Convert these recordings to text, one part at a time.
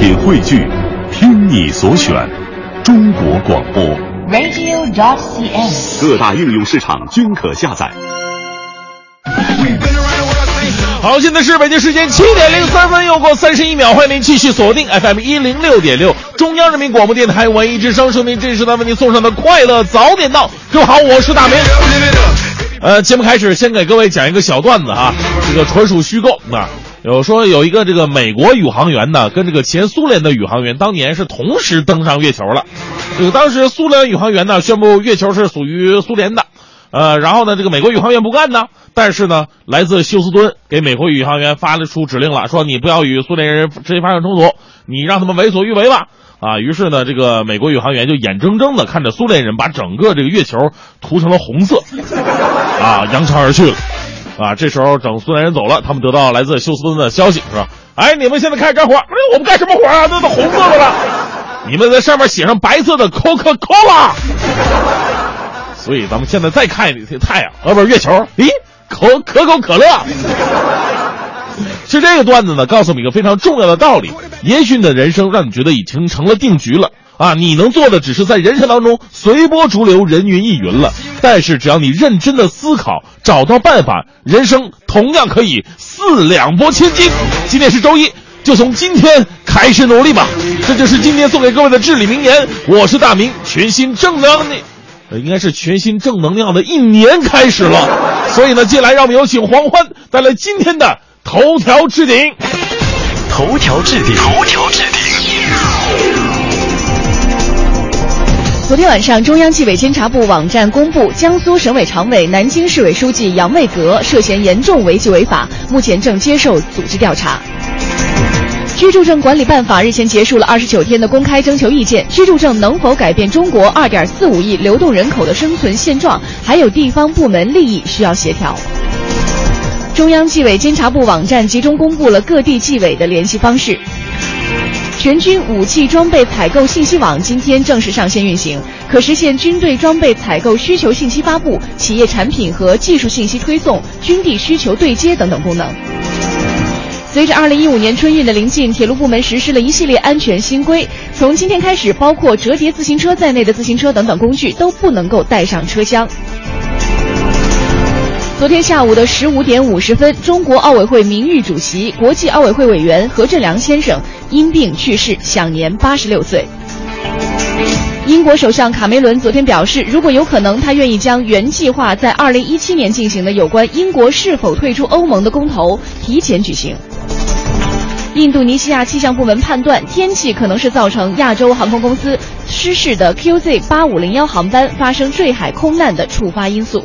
品汇聚，听你所选，中国广播。radio.dot.cn，。各大应用市场均可下载。好，现在是北京时间七点零三分，又过三十一秒，欢迎您继续锁定 FM 一零六点六，中央人民广播电台文艺之声，收听这时段为您送上的快乐早点到。各位好，我是大明。呃，节目开始，先给各位讲一个小段子哈，这个纯属虚构啊。有说有一个这个美国宇航员呢，跟这个前苏联的宇航员当年是同时登上月球了。这个当时苏联宇航员呢宣布月球是属于苏联的，呃，然后呢这个美国宇航员不干呢，但是呢来自休斯敦给美国宇航员发了出指令了，说你不要与苏联人直接发生冲突，你让他们为所欲为吧。啊，于是呢，这个美国宇航员就眼睁睁的看着苏联人把整个这个月球涂成了红色，啊，扬长而去了。啊，这时候等苏联人走了，他们得到来自休斯敦的消息，是吧？哎，你们现在开始干活，哎，我们干什么活啊？那都红色的了，你们在上面写上白色的 Coca Cola。所以咱们现在再看一太阳，呃，不是月球，咦，可可口可乐。其实这个段子呢，告诉我们一个非常重要的道理：也许你的人生让你觉得已经成了定局了啊，你能做的只是在人生当中随波逐流、人云亦云了。但是只要你认真的思考，找到办法，人生同样可以四两拨千斤。今天是周一，就从今天开始努力吧。这就是今天送给各位的至理名言。我是大明，全新正能量。呃，应该是全新正能量的一年开始了，所以呢，接下来让我们有请黄欢带来今天的头条置顶。头条置顶，头条置顶。昨天晚上，中央纪委监察部网站公布，江苏省委常委、南京市委书记杨卫革涉嫌严重违纪违法，目前正接受组织调查。居住证管理办法日前结束了二十九天的公开征求意见，居住证能否改变中国二点四五亿流动人口的生存现状，还有地方部门利益需要协调。中央纪委监察部网站集中公布了各地纪委的联系方式。全军武器装备采购信息网今天正式上线运行，可实现军队装备采购需求信息发布、企业产品和技术信息推送、军地需求对接等等功能。随着2015年春运的临近，铁路部门实施了一系列安全新规，从今天开始，包括折叠自行车在内的自行车等等工具都不能够带上车厢。昨天下午的十五点五十分，中国奥委会名誉主席、国际奥委会委员何振良先生因病去世，享年八十六岁。英国首相卡梅伦昨天表示，如果有可能，他愿意将原计划在二零一七年进行的有关英国是否退出欧盟的公投提前举行。印度尼西亚气象部门判断，天气可能是造成亚洲航空公司失事的 QZ 八五零幺航班发生坠海空难的触发因素。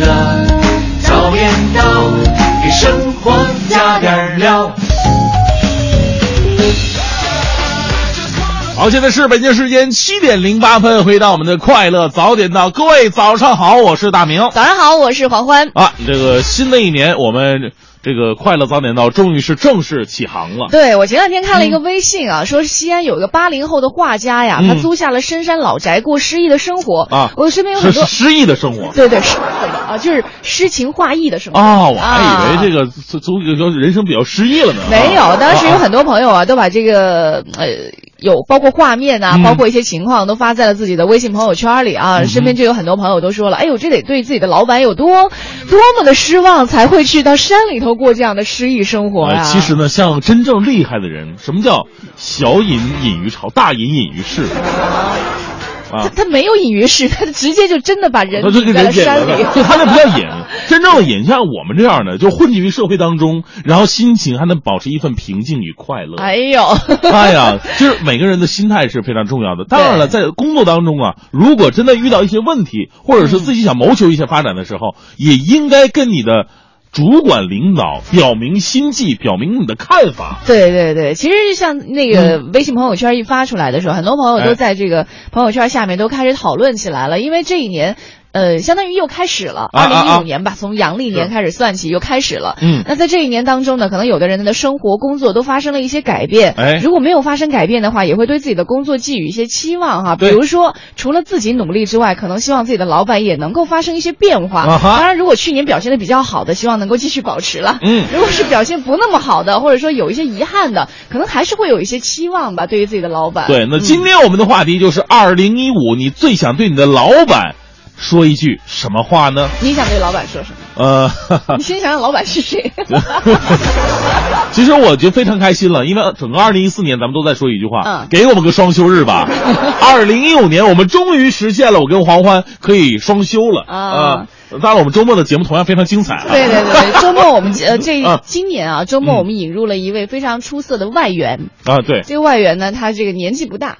乐早点到，给生活加点料。好，现在是北京时间七点零八分，回到我们的快乐早点到，各位早上好，我是大明。早上好，我是黄欢。啊，这个新的一年，我们这个快乐早点到终于是正式起航了。对我前两天看了一个微信啊，说西安有一个八零后的画家呀，嗯他租下了深山老宅过诗意的生活啊我身边有很多是诗意的生活。对对是的啊，就是诗情画意的生活啊，我还以为这个。个租租这个人生比较诗意了呢。没有，当时有很多多朋友啊，都把这个呃，有包括画面啊，嗯包括一些情况，都发在了自己的微信朋友圈里啊。身边就有很多朋友都说了，哎呦，这得对自己的老板有多多么的失望，才会去到山里头过这样的诗意生活呀、呃，其实呢，像真正厉害的人，什么叫小隐隐于朝，大隐隐于市？啊，他他没有隐于市，他直接就真的把人他这个隐在山里。就他那不叫隐，真正的隐，像我们这样的，就混迹于社会当中，然后心情还能保持一份平静与快乐。哎呦，哎呀，就是每个人的心态是非常重要的。当然了，在工作当中啊，如果真的遇到一些问题，或者是自己想谋求一些发展的时候，也应该跟你的主管领导表明心迹，表明你的看法。对对对，其实像那个微信朋友圈一发出来的时候，很多朋友哎都在这个朋友圈下面都开始讨论起来了，因为这一年。呃，相当于又开始了，二零一五年吧，从阳历年开始算起，又开始了。嗯那在这一年当中呢，可能有的人的生活、工作都发生了一些改变。哎如果没有发生改变的话，也会对自己的工作寄予一些期望哈。比如说，除了自己努力之外，可能希望自己的老板也能够发生一些变化。当然，如果去年表现的比较好的，希望能够继续保持了。嗯如果是表现不那么好的，或者说有一些遗憾的，可能还是会有一些期望吧，对于自己的老板。对，那嗯今天我们的话题就是二零一五，你最想对你的老板说一句什么话呢？你想对老板说什么？呃，你先想想老板是谁。其实我就非常开心了，因为整个二零一四年咱们都在说一句话，嗯给我们个双休日吧。二零一五年我们终于实现了，我跟黄欢可以双休了啊呃当然，我们周末的节目同样非常精彩啊。对对对，周末我们呃这啊今年啊，周末我们引入了一位非常出色的外援。啊，对，这个外援呢，他这个年纪不大，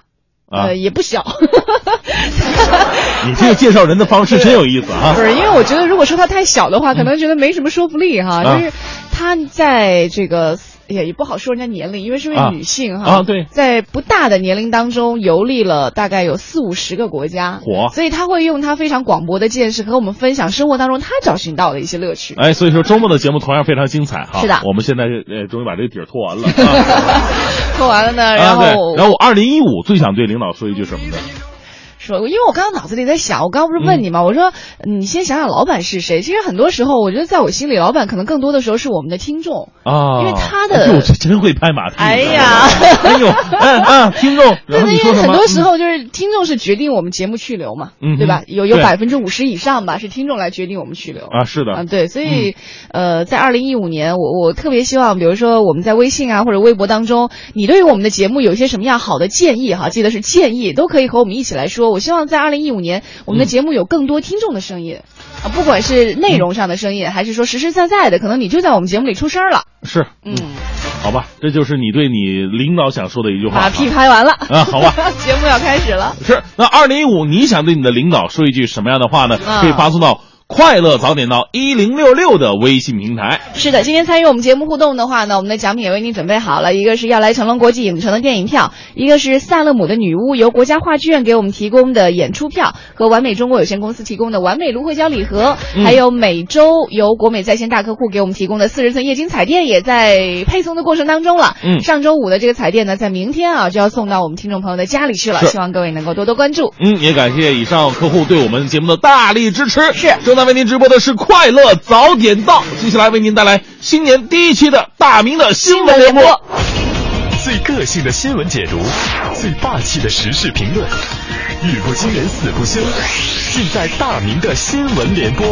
啊呃，也不小。你这个介绍人的方式真有意思啊不。是，因为我觉得如果说他太小的话，可能觉得没什么说服力哈。啊就是他在这个。也也不好说人家年龄，因为是位啊女性哈。啊对在不大的年龄当中游历了大概有四五十个国家，火所以他会用他非常广博的见识和我们分享生活当中他找寻到的一些乐趣。哎，所以说周末的节目同样非常精彩哈。是的我们现在呃终于把这个底儿拖完了。啊说完了呢，然啊，后、对，然后我二零一五最想对领导说一句什么呢？说，因为我刚刚脑子里在想，我刚刚不是问你吗？我说你先想想老板是谁。其实很多时候，我觉得在我心里，老板可能更多的时候是我们的听众。啊，因为他的哎，这真会拍马屁。哎呀 哎呦，嗯嗯，听众，然后对，因？为很多时候就是听众是决定我们节目去留嘛，嗯对吧？有有对百分之五十以上吧，是听众来决定我们去留。啊，是的，嗯，对，所以，呃，在二零一五年，我我特别希望，比如说我们在微信啊或者微博当中，你对于我们的节目有一些什么样好的建议哈？记得是建议，都可以和我们一起来说。我希望在二零一五年，我们的节目有更多听众的声音，啊，不管是内容上的声音，还是说实实在在的，可能你就在我们节目里出声了。是，嗯，好吧，这就是你对你领导想说的一句话。把屁拍完了啊好吧，节目要开始了。是，那二零一五你想对你的领导说一句什么样的话呢？啊可以发送到快乐早点到一零六六的微信平台。是的，今天参与我们节目互动的话呢，我们的奖品也为您准备好了，一个是要来成龙国际影城的电影票，一个是萨勒姆的女巫由国家话剧院给我们提供的演出票，和完美中国有限公司提供的完美芦荟胶礼盒，嗯还有每周由国美在线大客户给我们提供的四十寸液晶彩电也在配送的过程当中了。嗯上周五的这个彩电呢，在明天啊就要送到我们听众朋友的家里去了，希望各位能够多多关注。嗯，也感谢以上客户对我们节目的大力支持。是正在为您直播的是快乐早点到，接下来为您带来新年第一期的大明的新闻联播。最个性的新闻解读，最霸气的时事评论，语不惊人死不休，尽在大明的新闻联播。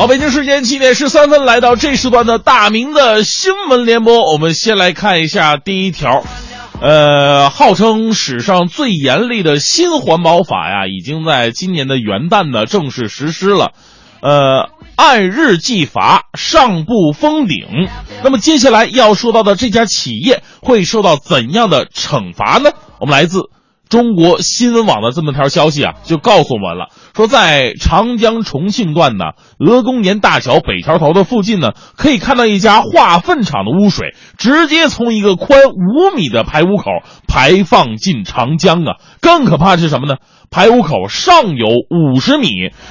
好，北京时间七点十三分，来到这时段的大明的新闻联播，我们先来看一下第一条。呃，号称史上最严厉的新环保法呀，已经在今年的元旦呢正式实施了。呃，按日计罚，上不封顶。那么接下来要说到的这家企业会受到怎样的惩罚呢？我们来自中国新闻网的这么条消息啊，就告诉我们了，说在长江重庆段的鹅公岩大桥北桥头的附近呢，可以看到一家化粪厂的污水直接从一个宽五米的排污口排放进长江啊！更可怕的是什么呢？排污口上有五十米，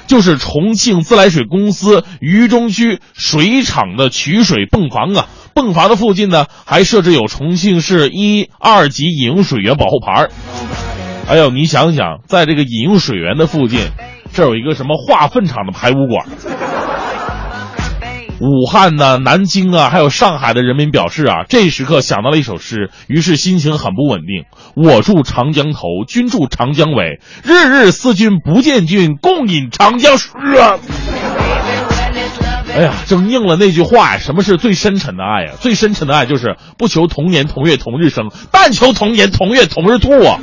就是重庆自来水公司渝中区水厂的取水泵房啊。泵房的附近呢，还设置有重庆市一二级饮用水源保护牌儿。哎呦，你想想，在这个饮用水源的附近，这有一个什么化粪厂的排污管。武汉呢、南京啊，还有上海的人民表示啊，这时刻想到了一首诗，于是心情很不稳定。我住长江头，君住长江尾，日日思君不见君，共饮长江水！哎呀，正应了那句话呀，什么是最深沉的爱呀？最深沉的爱就是不求同年同月同日生，但求同年同月同日吐啊！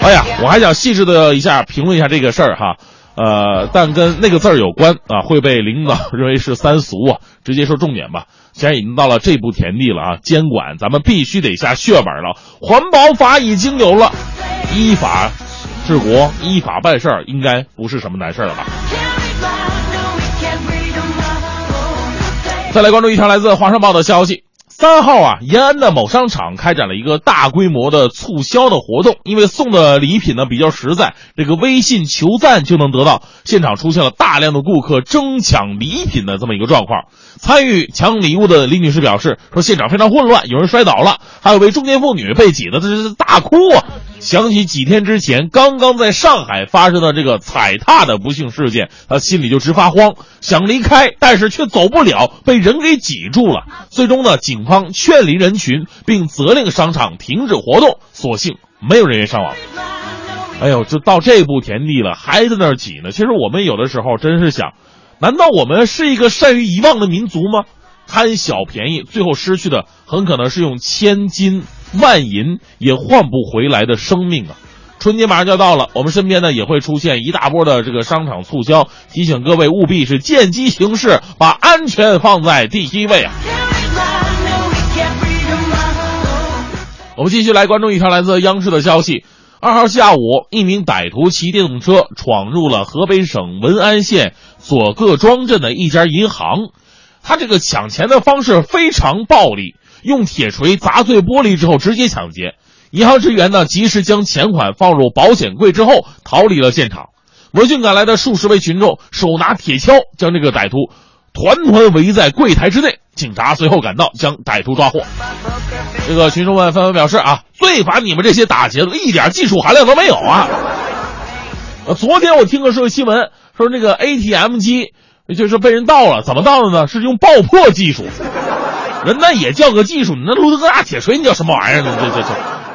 哎呀，我还想细致的一下评论一下这个事儿哈，呃，但跟那个字儿有关啊，会被领导认为是三俗啊。直接说重点吧，既然已经到了这步田地了啊，监管咱们必须得下血本了。环保法已经有了，依法治国，依法办事儿，应该不是什么难事儿了吧？再来关注一条来自《华商报》的消息。三号啊，延安的某商场开展了一个大规模的促销的活动，因为送的礼品呢比较实在，这个微信求赞就能得到。现场出现了大量的顾客争抢礼品的这么一个状况。参与抢礼物的李女士表示说，现场非常混乱，有人摔倒了，还有位中年妇女被挤得这是大哭啊。想起几天之前刚刚在上海发生的这个踩踏的不幸事件，她心里就直发慌，想离开，但是却走不了，被人给挤住了。最终呢，警方劝离人群，并责令商场停止活动，所幸没有人员伤亡。哎呦，就到这步田地了，还在那儿挤呢。其实我们有的时候真是想，难道我们是一个善于遗忘的民族吗？贪小便宜，最后失去的很可能是用千金。万银也换不回来的生命啊！春节马上就要到了，我们身边呢也会出现一大波的这个商场促销，提醒各位务必是见机行事，把安全放在第一位啊！我们继续来关注一条来自央视的消息：二号下午，一名歹徒骑电动车闯入了河北省文安县左各庄镇的一家银行，他这个抢钱的方式非常暴力。用铁锤砸碎玻璃之后直接抢劫，银行职员呢及时将钱款放入保险柜之后逃离了现场。闻讯赶来的数十位群众手拿铁锹将这个歹徒团团围在柜台之内，警察随后赶到将歹徒抓获。这个群众们纷纷表示啊，最烦你们这些打劫的，一点技术含量都没有啊！昨天我听个社会新闻说，那个 ATM 机就是被人盗了，怎么盗的呢？是用爆破技术。人那也叫个技术，你那抡个大铁锤，你叫什么玩意儿呢？这这这，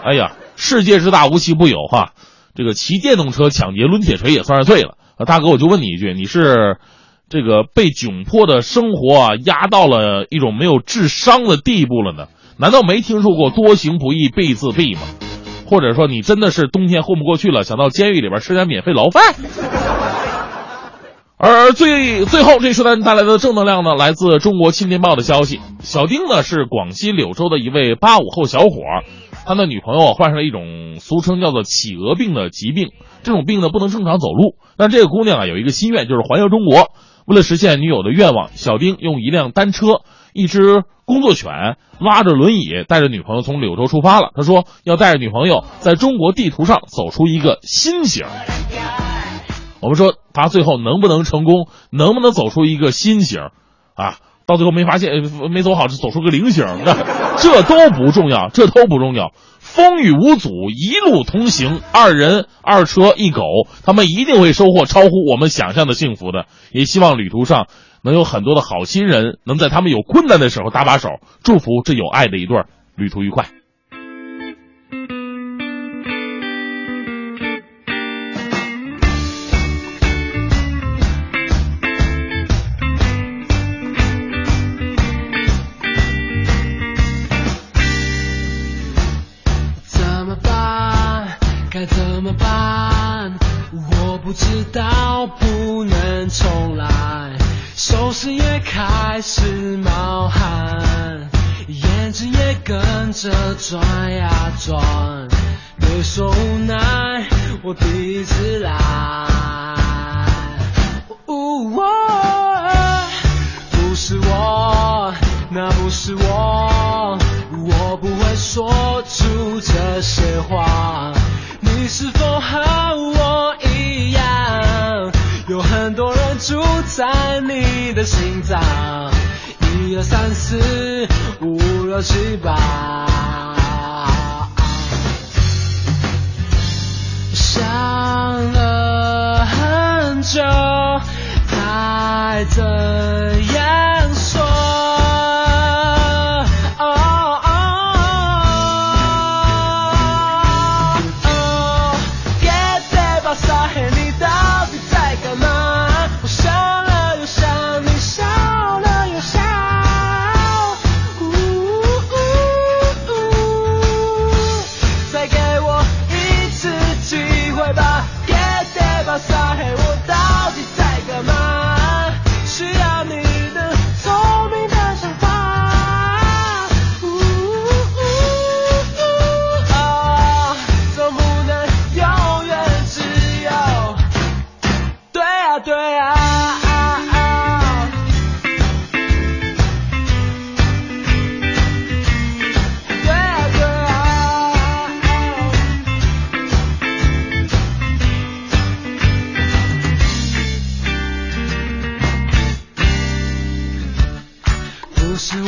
哎呀，世界之大无奇不有哈。这个骑电动车抢劫抡铁锤也算是罪了。大哥，我就问你一句，你是这个被窘迫的生活啊压到了一种没有智商的地步了呢？难道没听说过多行不义必自毙吗？或者说你真的是冬天混不过去了，想到监狱里边吃点免费牢饭？而最最后，这时段带来的正能量呢，来自中国青年报的消息。小丁呢是广西柳州的一位八五后小伙，他的女朋友患上了一种俗称叫做企鹅病的疾病，这种病呢不能正常走路。但这个姑娘啊有一个心愿，就是环游中国。为了实现女友的愿望，小丁用一辆单车、一只工作犬拉着轮椅，带着女朋友从柳州出发了。他说要带着女朋友在中国地图上走出一个新型。我们说他最后能不能成功，能不能走出一个新型，啊，到最后没发现，没走好，就走出个菱形，这都不重要，这都不重要。风雨无阻，一路同行，二人二车一狗，他们一定会收获超乎我们想象的幸福的。也希望旅途上能有很多的好心人，能在他们有困难的时候搭把手，祝福这有爱的一对旅途愉快。转呀转。别说无奈，我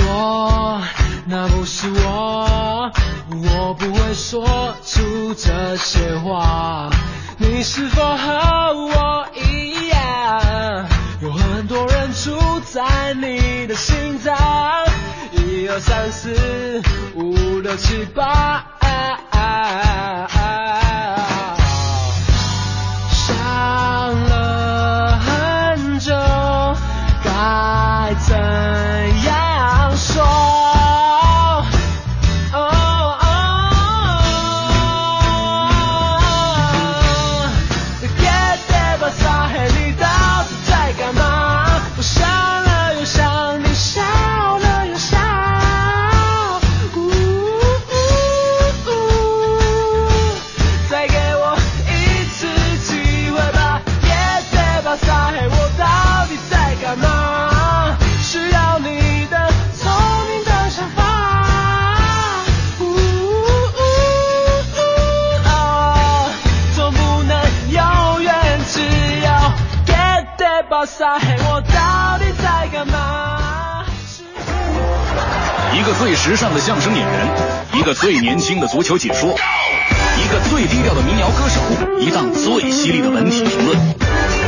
我，那不是我，我不会说出这些话。你是否和我一样，有很多人住在你的心脏？一二三四五六七八。啊啊啊最时尚的相声演员，一个最年轻的足球解说，一个最低调的民谣歌手，一档最犀利的文体评论。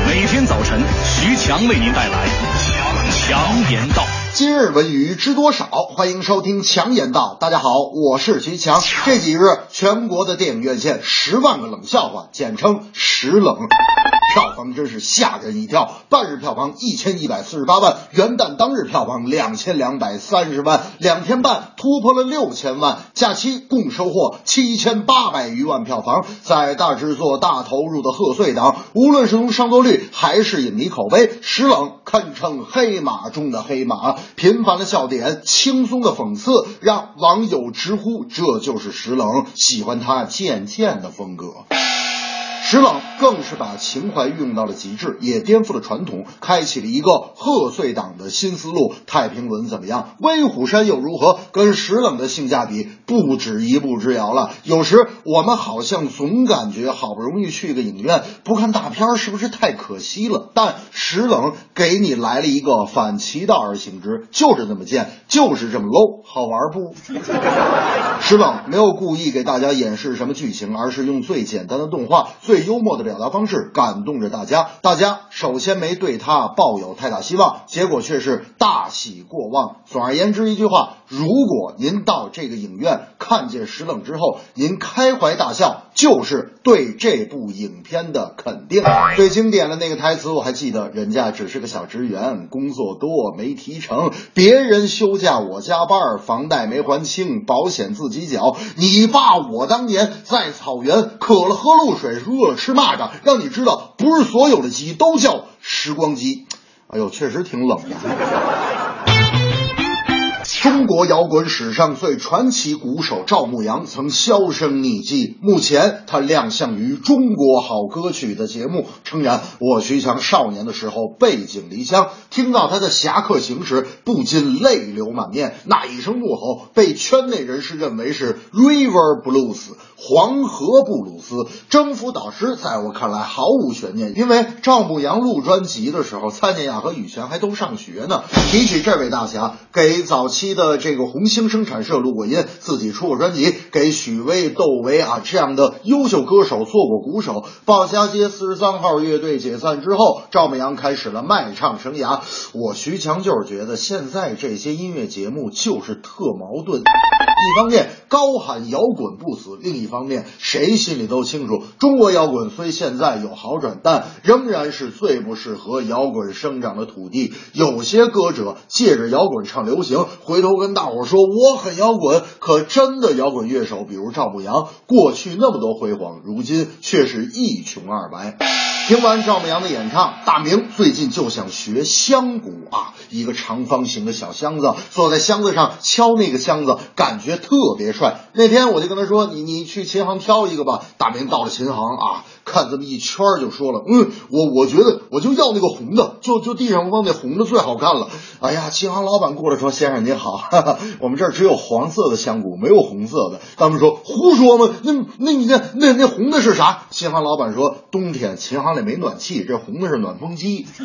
每天早晨，徐强为您带来强强言道。今日文娱知多少？欢迎收听强言道。大家好，我是徐强。这几日，全国的电影院线十万个冷笑话，简称十冷，票房真是吓人一跳。半日票房一千一百四十八万，元旦当日票房两千两百三十万，两天半突破了六千万，假期共收获七千八百余万票房。在大制作、大投入的贺岁档，无论是从上座率还是影迷口碑，石冷堪称黑马中的黑马。频繁的笑点，轻松的讽刺，让网友直呼这就是石冷，喜欢他贱贱的风格。石冷更是把情怀运用到了极致，也颠覆了传统，开启了一个贺岁档的新思路。太平轮怎么样？威虎山又如何？跟石冷的性价比不止一步之遥了。有时我们好像总感觉好不容易去个影院，不看大片是不是太可惜了？但石冷给你来了一个反其道而行之，就是这么贱，就是这么 low，好玩不？石冷没有故意给大家演示什么剧情，而是用最简单的动画、最幽默的表达方式感动着大家。大家首先没对他抱有太大希望，结果却是大喜过望。总而言之，一句话：如果您到这个影院看见石冷之后，您开怀大笑，就是对这部影片的肯定。最经典的那个台词我还记得，人家只是个小职员，工作多没提成，别人休假我加班，房贷没还清，保险自己缴。你爸我当年在草原渴了喝露水，饿了吃蚂蚱，让你知道，不是所有的鸡都叫时光机。哎呦，确实挺冷的。中国摇滚史上最传奇鼓手赵牧阳曾销声匿迹，目前他亮相于《中国好歌曲》的节目，诚然，我徐强少年的时候背井离乡，听到他的侠客行时，不禁泪流满面。那一声怒吼，被圈内人士认为是 River Blues 黄河布鲁斯，征服导师在我看来毫无悬念，因为赵牧阳录专辑的时候，蔡健雅和羽泉还都上学呢。提起这位大侠，给早期的这个红星生产社录过音，自己出过专辑，给许巍、窦唯啊这样的优秀歌手做过鼓手。鲍家街四十三号乐队解散之后，赵牧阳开始了卖唱生涯。我徐强就是觉得现在这些音乐节目就是特矛盾，一方面高喊摇滚不死，另一方面谁心里都清楚，中国摇滚虽现在有好转，但仍然是最不适合摇滚生长的土地。有些歌者借着摇滚唱流行，回头跟大伙说我很摇滚，可真的摇滚乐手，比如赵牧阳，过去那么多辉煌，如今却是一穷二白。听完赵牧阳的演唱，大明最近就想学香鼓啊，一个长方形的小箱子，坐在箱子上敲那个箱子，感觉特别帅。那天我就跟他说：“你你去琴行挑一个吧。”大明到了琴行啊，看这么一圈就说了：“嗯，我我觉得我就要那个红的，就就地上放那红的最好看了。”哎呀，琴行老板过来说：“先生您好，哈哈，我们这儿只有黄色的香鼓，没有红色的。”他们说：“胡说吗？那那你那那那红的是啥？”琴行老板说：“冬天琴行里没暖气，这红的是暖风机。”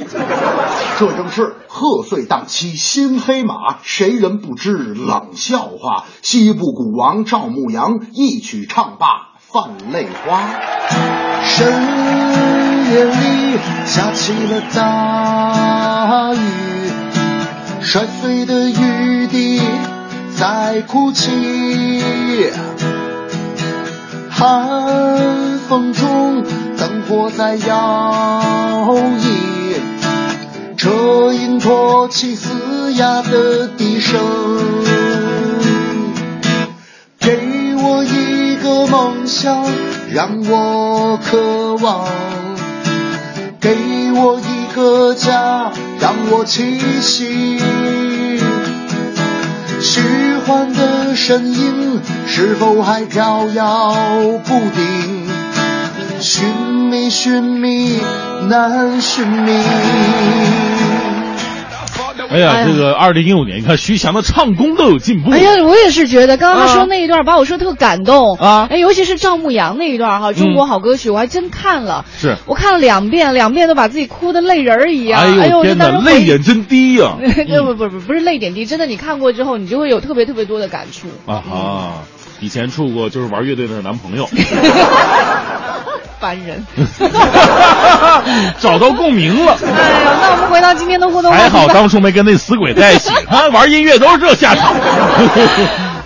这正是贺岁档期新黑马，谁人不知冷笑话？西部鼓王赵牧阳一曲唱罢泛泪花。深夜里下起了大雨，摔碎的雨滴在哭泣。寒风中，灯火在摇曳，车音托起嘶哑的笛声。给我一个梦想，让我渴望；给我一个家，让我栖息。虚幻的身影是否还飘摇不定？寻觅寻觅难寻觅。哎呀，这个二零一五年，你看徐翔的唱功都有进步。哎呀，我也是觉得，刚刚他啊。说那一段把我说特感动。啊。哎，尤其是赵牧阳那一段哈，中国好歌曲，我还真看了，是。我看了两遍，两遍都把自己哭的泪人儿一样。哎呦天哪，泪点真低呀、这 不不不不是泪点低，真的，你看过之后，你就会有特别特别多的感触。啊哈！以前处过就是玩乐队的男朋友，烦人。找到共鸣了。哎呀，那我们回到今天的互动话还好。当初没跟那死鬼在一起，啊，玩音乐都是这下场。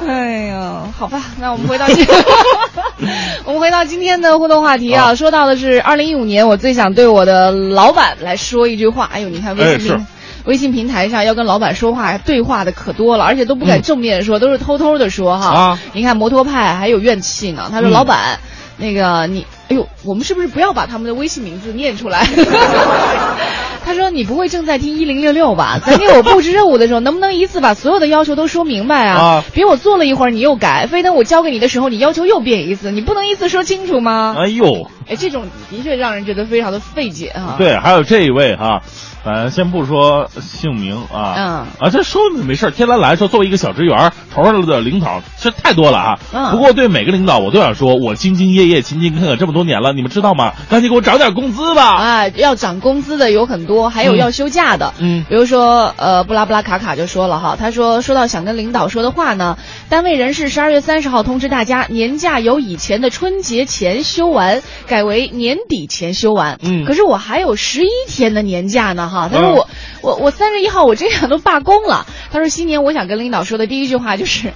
哎呀，好吧，那我们回到今，我们回到今天的互动话题啊，啊说到的是二零一五年，我最想对我的老板来说一句话。哎呦，你看微信哎平、是微信平台上要跟老板说话对话的可多了，而且都不敢嗯正面说，都是偷偷的说哈。啊你看摩托派还有怨气呢，他说、嗯老板。那个你，哎呦，我们是不是不要把他们的微信名字念出来？他说：“你不会正在听一零六六吧？咱给我布置任务的时候，能不能一次把所有的要求都说明白啊？啊别我做了一会儿你又改，非等我交给你的时候你要求又变一次，你不能一次说清楚吗？哎呦，哎，这种的确让人觉得非常的费解哈。，对，还有这一位哈，咱先不说姓名啊，嗯啊，这说没事儿。天蓝蓝说，作为一个小职员，头上的领导这太多了啊。嗯不过对每个领导，我都想说，我兢兢业业、勤勤恳恳这么多年了，你们知道吗？赶紧给我涨点工资吧。啊，要涨工资的有很多，还有嗯要休假的。嗯比如说，呃，布拉布拉卡卡就说了哈，他说说到想跟领导说的话呢，单位人事十二月三十号通知大家，年假由以前的春节前休完，改为年底前休完。嗯可是我还有十一天的年假呢哈，他说嗯我、我我三十一号我这样都罢工了。他说新年我想跟领导说的第一句话就是，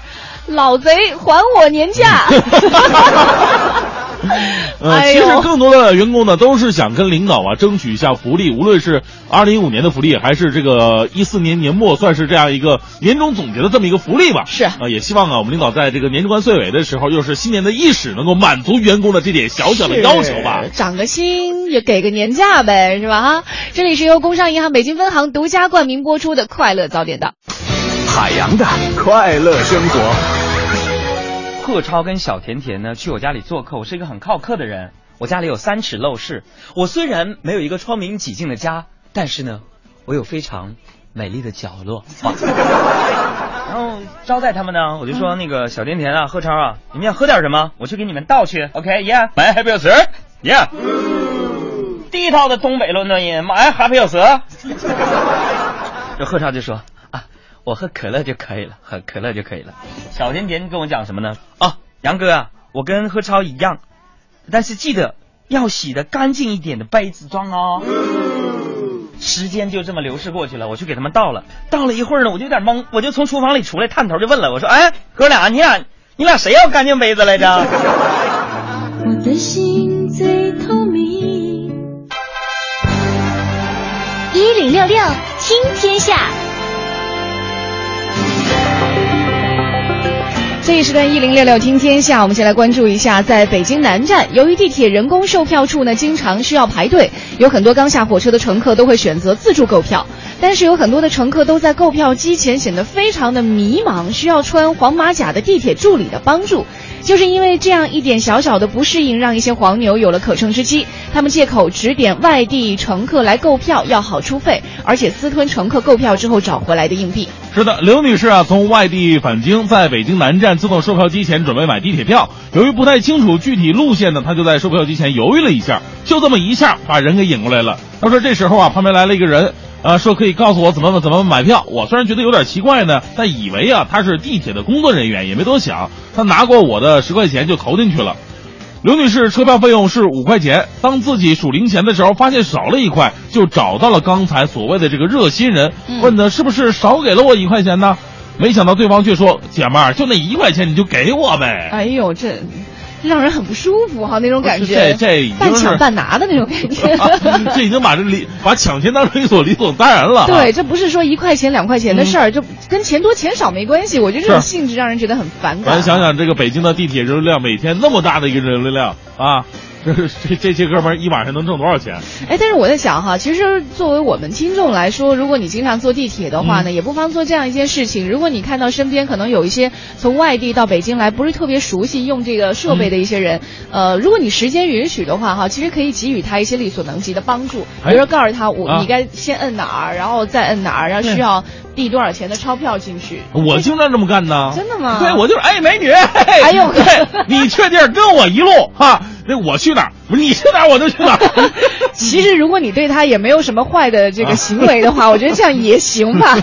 老贼还我年假。呃，哎其实更多的员工呢，都是想跟领导啊争取一下福利，无论是二零一五年的福利，还是这个一四年年末算是这样一个年终总结的这么一个福利吧。是啊、也希望啊，我们领导在这个年关岁尾的时候，又是新年的伊始，能够满足员工的这点小小的要求吧。是涨个薪也给个年假呗，是吧？哈，这里是由工商银行北京分行独家冠名播出的《快乐早点到》。海洋的快乐生活。贺超跟小甜甜呢去我家里做客，我是一个很好客的人。我家里有三尺陋室，我虽然没有一个窗明几净的家，但是呢，我有非常美丽的角落。然后招待他们呢，我就说那个小甜甜啊，贺超啊，你们要喝点什么？我去给你们倒去。OK，Yeah，、买 Happy 有词，Yeah。地道的东北伦敦音，买 Happy 有词。这贺超就说啊，我喝可乐就可以了，喝可乐就可以了。小甜甜跟我讲什么呢？哦，杨哥啊，我跟贺超一样，但是记得要洗的干净一点的杯子装哦。时间就这么流逝过去了，我去给他们倒了，倒了一会儿呢，我就有点懵，我就从厨房里出来，探头就问了，我说：“哎，哥俩，你俩你俩谁要干净杯子来着？”我的心最透明。一零六六听天下，这一时段一零六六听天下，我们先来关注一下，在北京南站，由于地铁人工售票处呢经常需要排队，有很多刚下火车的乘客都会选择自助购票，但是有很多的乘客都在购票机前显得非常的迷茫，需要穿黄马甲的地铁助理的帮助。就是因为这样一点小小的不适应，让一些黄牛有了可乘之机。他们借口指点外地乘客来购票要好处费，而且私吞乘客购票之后找回来的硬币。是的，刘女士啊，从外地返京，在北京南站自动售票机前准备买地铁票。由于不太清楚具体路线呢，她就在售票机前犹豫了一下，就这么一下把人给引过来了。她说这时候啊，旁边来了一个人，呃，说可以告诉我怎么怎么买票。我虽然觉得有点奇怪呢，但以为啊他是地铁的工作人员，也没多想。他拿过我的十块钱就投进去了。刘女士车票费用是五块钱，当自己数零钱的时候，发现少了一块，就找到了刚才所谓的这个热心人，嗯问的是不是少给了我一块钱呢？没想到对方却说：“姐们儿，就那一块钱，你就给我呗。哎呦，这让人很不舒服哈，那种感觉，这这已经半抢半拿的那种感觉。这已经把这理把抢钱当成一所理所当然了啊。对，这不是说一块钱两块钱的事儿，就跟钱多钱少没关系。我觉得这种性质让人觉得很反感。咱想想，这个北京的地铁人流量每天那么大的一个人流量啊，这这这些哥们儿一晚上能挣多少钱？哎，但是我在想哈，其实作为我们听众来说，如果你经常坐地铁的话呢，嗯也不妨做这样一件事情。如果你看到身边可能有一些从外地到北京来，不是特别熟悉用这个设备的一些人，呃，如果你时间允许的话哈，其实可以给予他一些力所能及的帮助，哎比如说告诉他我、啊你该先摁哪儿，然后再摁哪儿，然后需要递多少钱的钞票进去。我经常这么干呢。真的吗对，我就是哎，美女，哎哎呦 对，你确定跟我一路哈，那我去哪儿，不是你去哪儿我就去哪儿。其实，如果你对他也没有什么坏的这个行为的话，我觉得这样也行吧。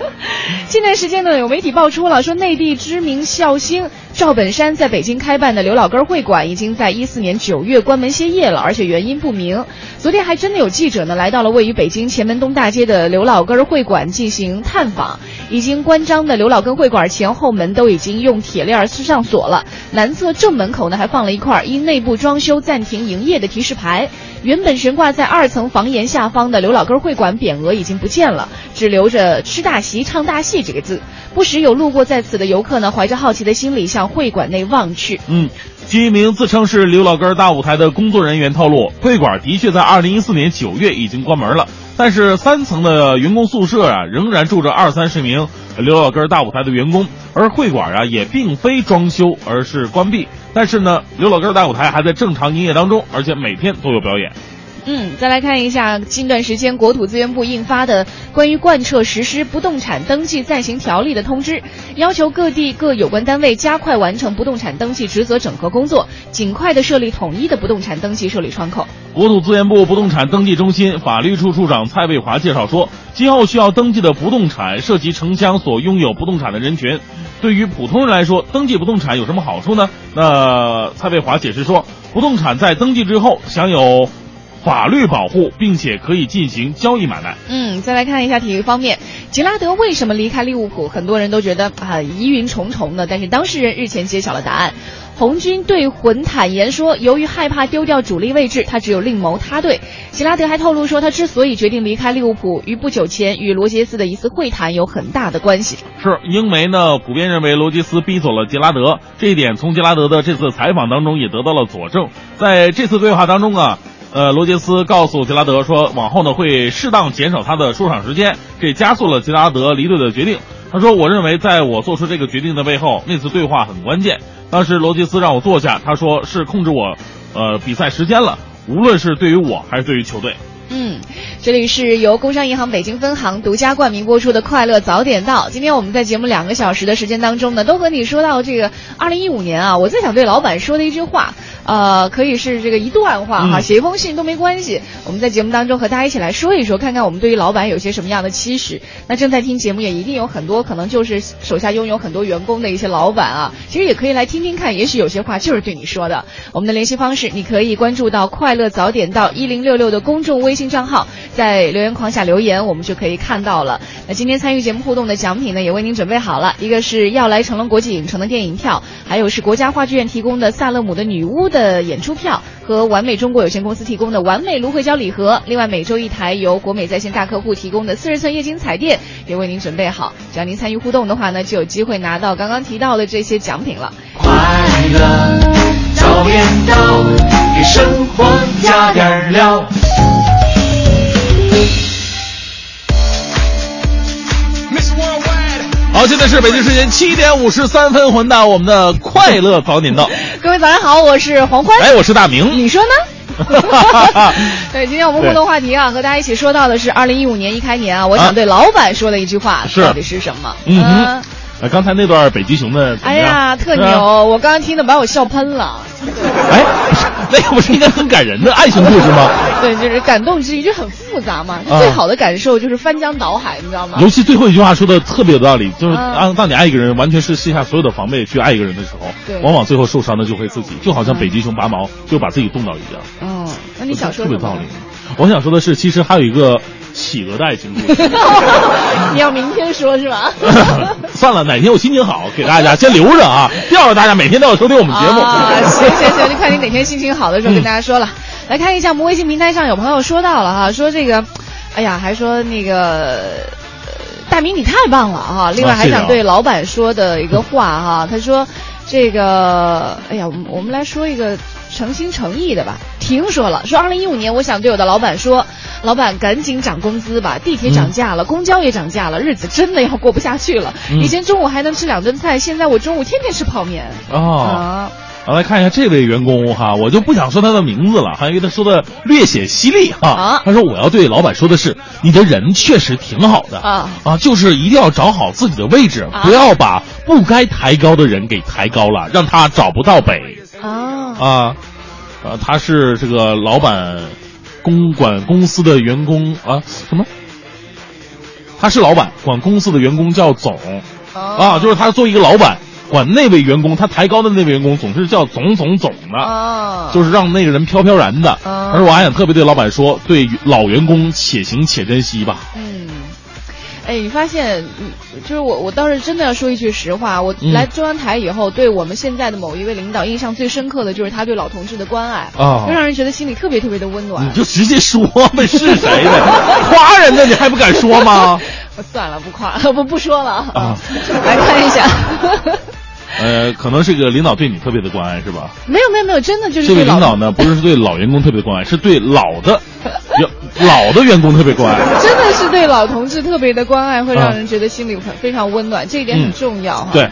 近段时间呢，有媒体爆出了说，内地知名笑星赵本山在北京开办的刘老根会馆已经在一四年九月关门歇业了，而且原因不明。昨天还真的有记者呢来到了位于北京前门东大街的刘老根会馆进行探访。已经关张的刘老根会馆前后门都已经用铁链儿上锁了，南侧正门口呢还放了一块因内部装修暂停营业的提示牌。原本悬挂在二层房檐下方的刘老根会馆匾额已经不见了，只留着“吃大席、唱大戏”这个字。不时有路过在此的游客呢，怀着好奇的心理向会馆内望去。嗯，据一名自称是刘老根大舞台的工作人员透露，会馆的确在二零一四年九月已经关门了，但是三层的员工宿舍啊，仍然住着二三十名刘老根大舞台的员工，而会馆啊也并非装修，而是关闭。但是呢，刘老根大舞台还在正常营业当中，而且每天都有表演。嗯，再来看一下近段时间国土资源部印发的关于贯彻实施不动产登记暂行条例的通知，要求各地各有关单位加快完成不动产登记职责整合工作，尽快的设立统一的不动产登记受理窗口。国土资源部不动产登记中心法律处处长蔡卫华介绍说，今后需要登记的不动产涉及城乡所拥有不动产的人群。对于普通人来说，登记不动产有什么好处呢？那蔡卫华解释说，不动产在登记之后享有法律保护，并且可以进行交易买卖。嗯，再来看一下体育方面，吉拉德为什么离开利物浦？很多人都觉得啊疑云重重的，但是当事人日前揭晓了答案。红军对魂坦言说，由于害怕丢掉主力位置，他只有另谋他队。杰拉德还透露说，他之所以决定离开利物浦，与不久前与罗杰斯的一次会谈有很大的关系。是英媒呢普遍认为罗杰斯逼走了杰拉德，这一点从杰拉德的这次采访当中也得到了佐证。在这次对话当中啊，呃，罗杰斯告诉杰拉德说，往后呢会适当减少他的出场时间，这加速了杰拉德离队的决定。他说：“我认为，在我做出这个决定的背后，那次对话很关键。当时罗杰斯让我坐下，他说是控制我，呃，比赛时间了，无论是对于我还是对于球队。”嗯，这里是由工商银行北京分行独家冠名播出的《快乐早点到》。今天我们在节目两个小时的时间当中呢，都和你说到这个二零一五年啊，我最想对老板说的一句话，呃，可以是这个一段话哈，写一封信都没关系。我们在节目当中和大家一起来说一说，看看我们对于老板有些什么样的期许。那正在听节目也一定有很多可能就是手下拥有很多员工的一些老板啊，其实也可以来听听看，也许有些话就是对你说的。我们的联系方式，你可以关注到“快乐早点到一零六六”的公众微信账号，在留言框下留言，我们就可以看到了。那今天参与节目互动的奖品呢，也为您准备好了，一个是要来成龙国际影城的电影票，还有是国家话剧院提供的萨勒姆的女巫的演出票和完美中国有限公司提供的完美芦荟胶礼盒。另外，每周一台由国美在线大客户提供的四十寸液晶彩电也为您准备好。只要您参与互动的话呢，就有机会拿到刚刚提到的这些奖品了。快乐早点到，给生活加点料。好，现在是北京时间七点五十三分，混到我们的快乐早点到。各位早上好，我是黄欢。哎，我是大明。你说呢？对，今天我们互动话题啊，和大家一起说到的是二零一五年一开年啊，我想对老板说的一句话，到底是什么？嗯哼，呃，刚才那段北极熊的哎呀，特牛！我刚刚听的把我笑喷了。哎，那个不是应该很感人的爱情故事吗？对，就是感动之余就很复杂嘛。啊最好的感受就是翻江倒海，你知道吗？尤其最后一句话说的特别有道理，就是嗯当当你爱一个人，完全是卸下所有的防备去爱一个人的时候，往往最后受伤的就会自己，就好像北极熊拔毛就把自己冻到一样。哦，那你想说什么特别道理？。我想说的是，其实还有一个企鹅的爱情故事。你要明天说是吧？算了，哪天我心情好，给大家先留着啊，吊着大家每天都要收听我们节目。啊，行行行，就看你哪天心情好的时候跟大家说了。来看一下，我们微信平台上有朋友说到了哈，说这个，哎呀，还说那个。呃大明你太棒了哈！另外还想对老板说的一个话哈，他说这个，哎呀，我们我们来说一个诚心诚意的吧。婷说了，说二零一五年我想对我的老板说，老板赶紧涨工资吧，地铁涨价了，公交也涨价了，日子真的要过不下去了。嗯以前中午还能吃两顿菜，现在我中午天天吃泡面。哦，啊，好，来看一下这位员工哈，我就不想说他的名字了，哈，因为他说的略显犀利哈。啊他说我要对老板说的是，你的人确实挺好的啊啊，就是一定要找好自己的位置，啊不要把不该抬高的人给抬高了，让他找不到北啊啊。呃，他是这个老板公管公司的员工啊，什么？他是老板，管公司的员工叫总。啊，就是他作为一个老板，管那位员工，他抬高的那位员工总是叫总总总的，啊，就是让那个人飘飘然的。啊而我还想特别对老板说，对老员工且行且珍惜吧。嗯，哎，你发现，嗯就是我，我倒是真的要说一句实话，我嗯来中央台以后，对我们现在的某一位领导印象最深刻的就是他对老同志的关爱，啊就让人觉得心里特别特别的温暖你。就直接说呗，是谁呗？夸人呢，你还不敢说吗？我算了，不夸，不不说了啊，来看一下，呃，可能这个领导对你特别的关爱是吧？没有没有没有，真的就是这位领导呢，不是对老员工特别的关爱，是对老的员老的员工特别关爱。真的是对老同志特别的关爱，会让啊人觉得心里很非常温暖，这一点很嗯重要哈。对，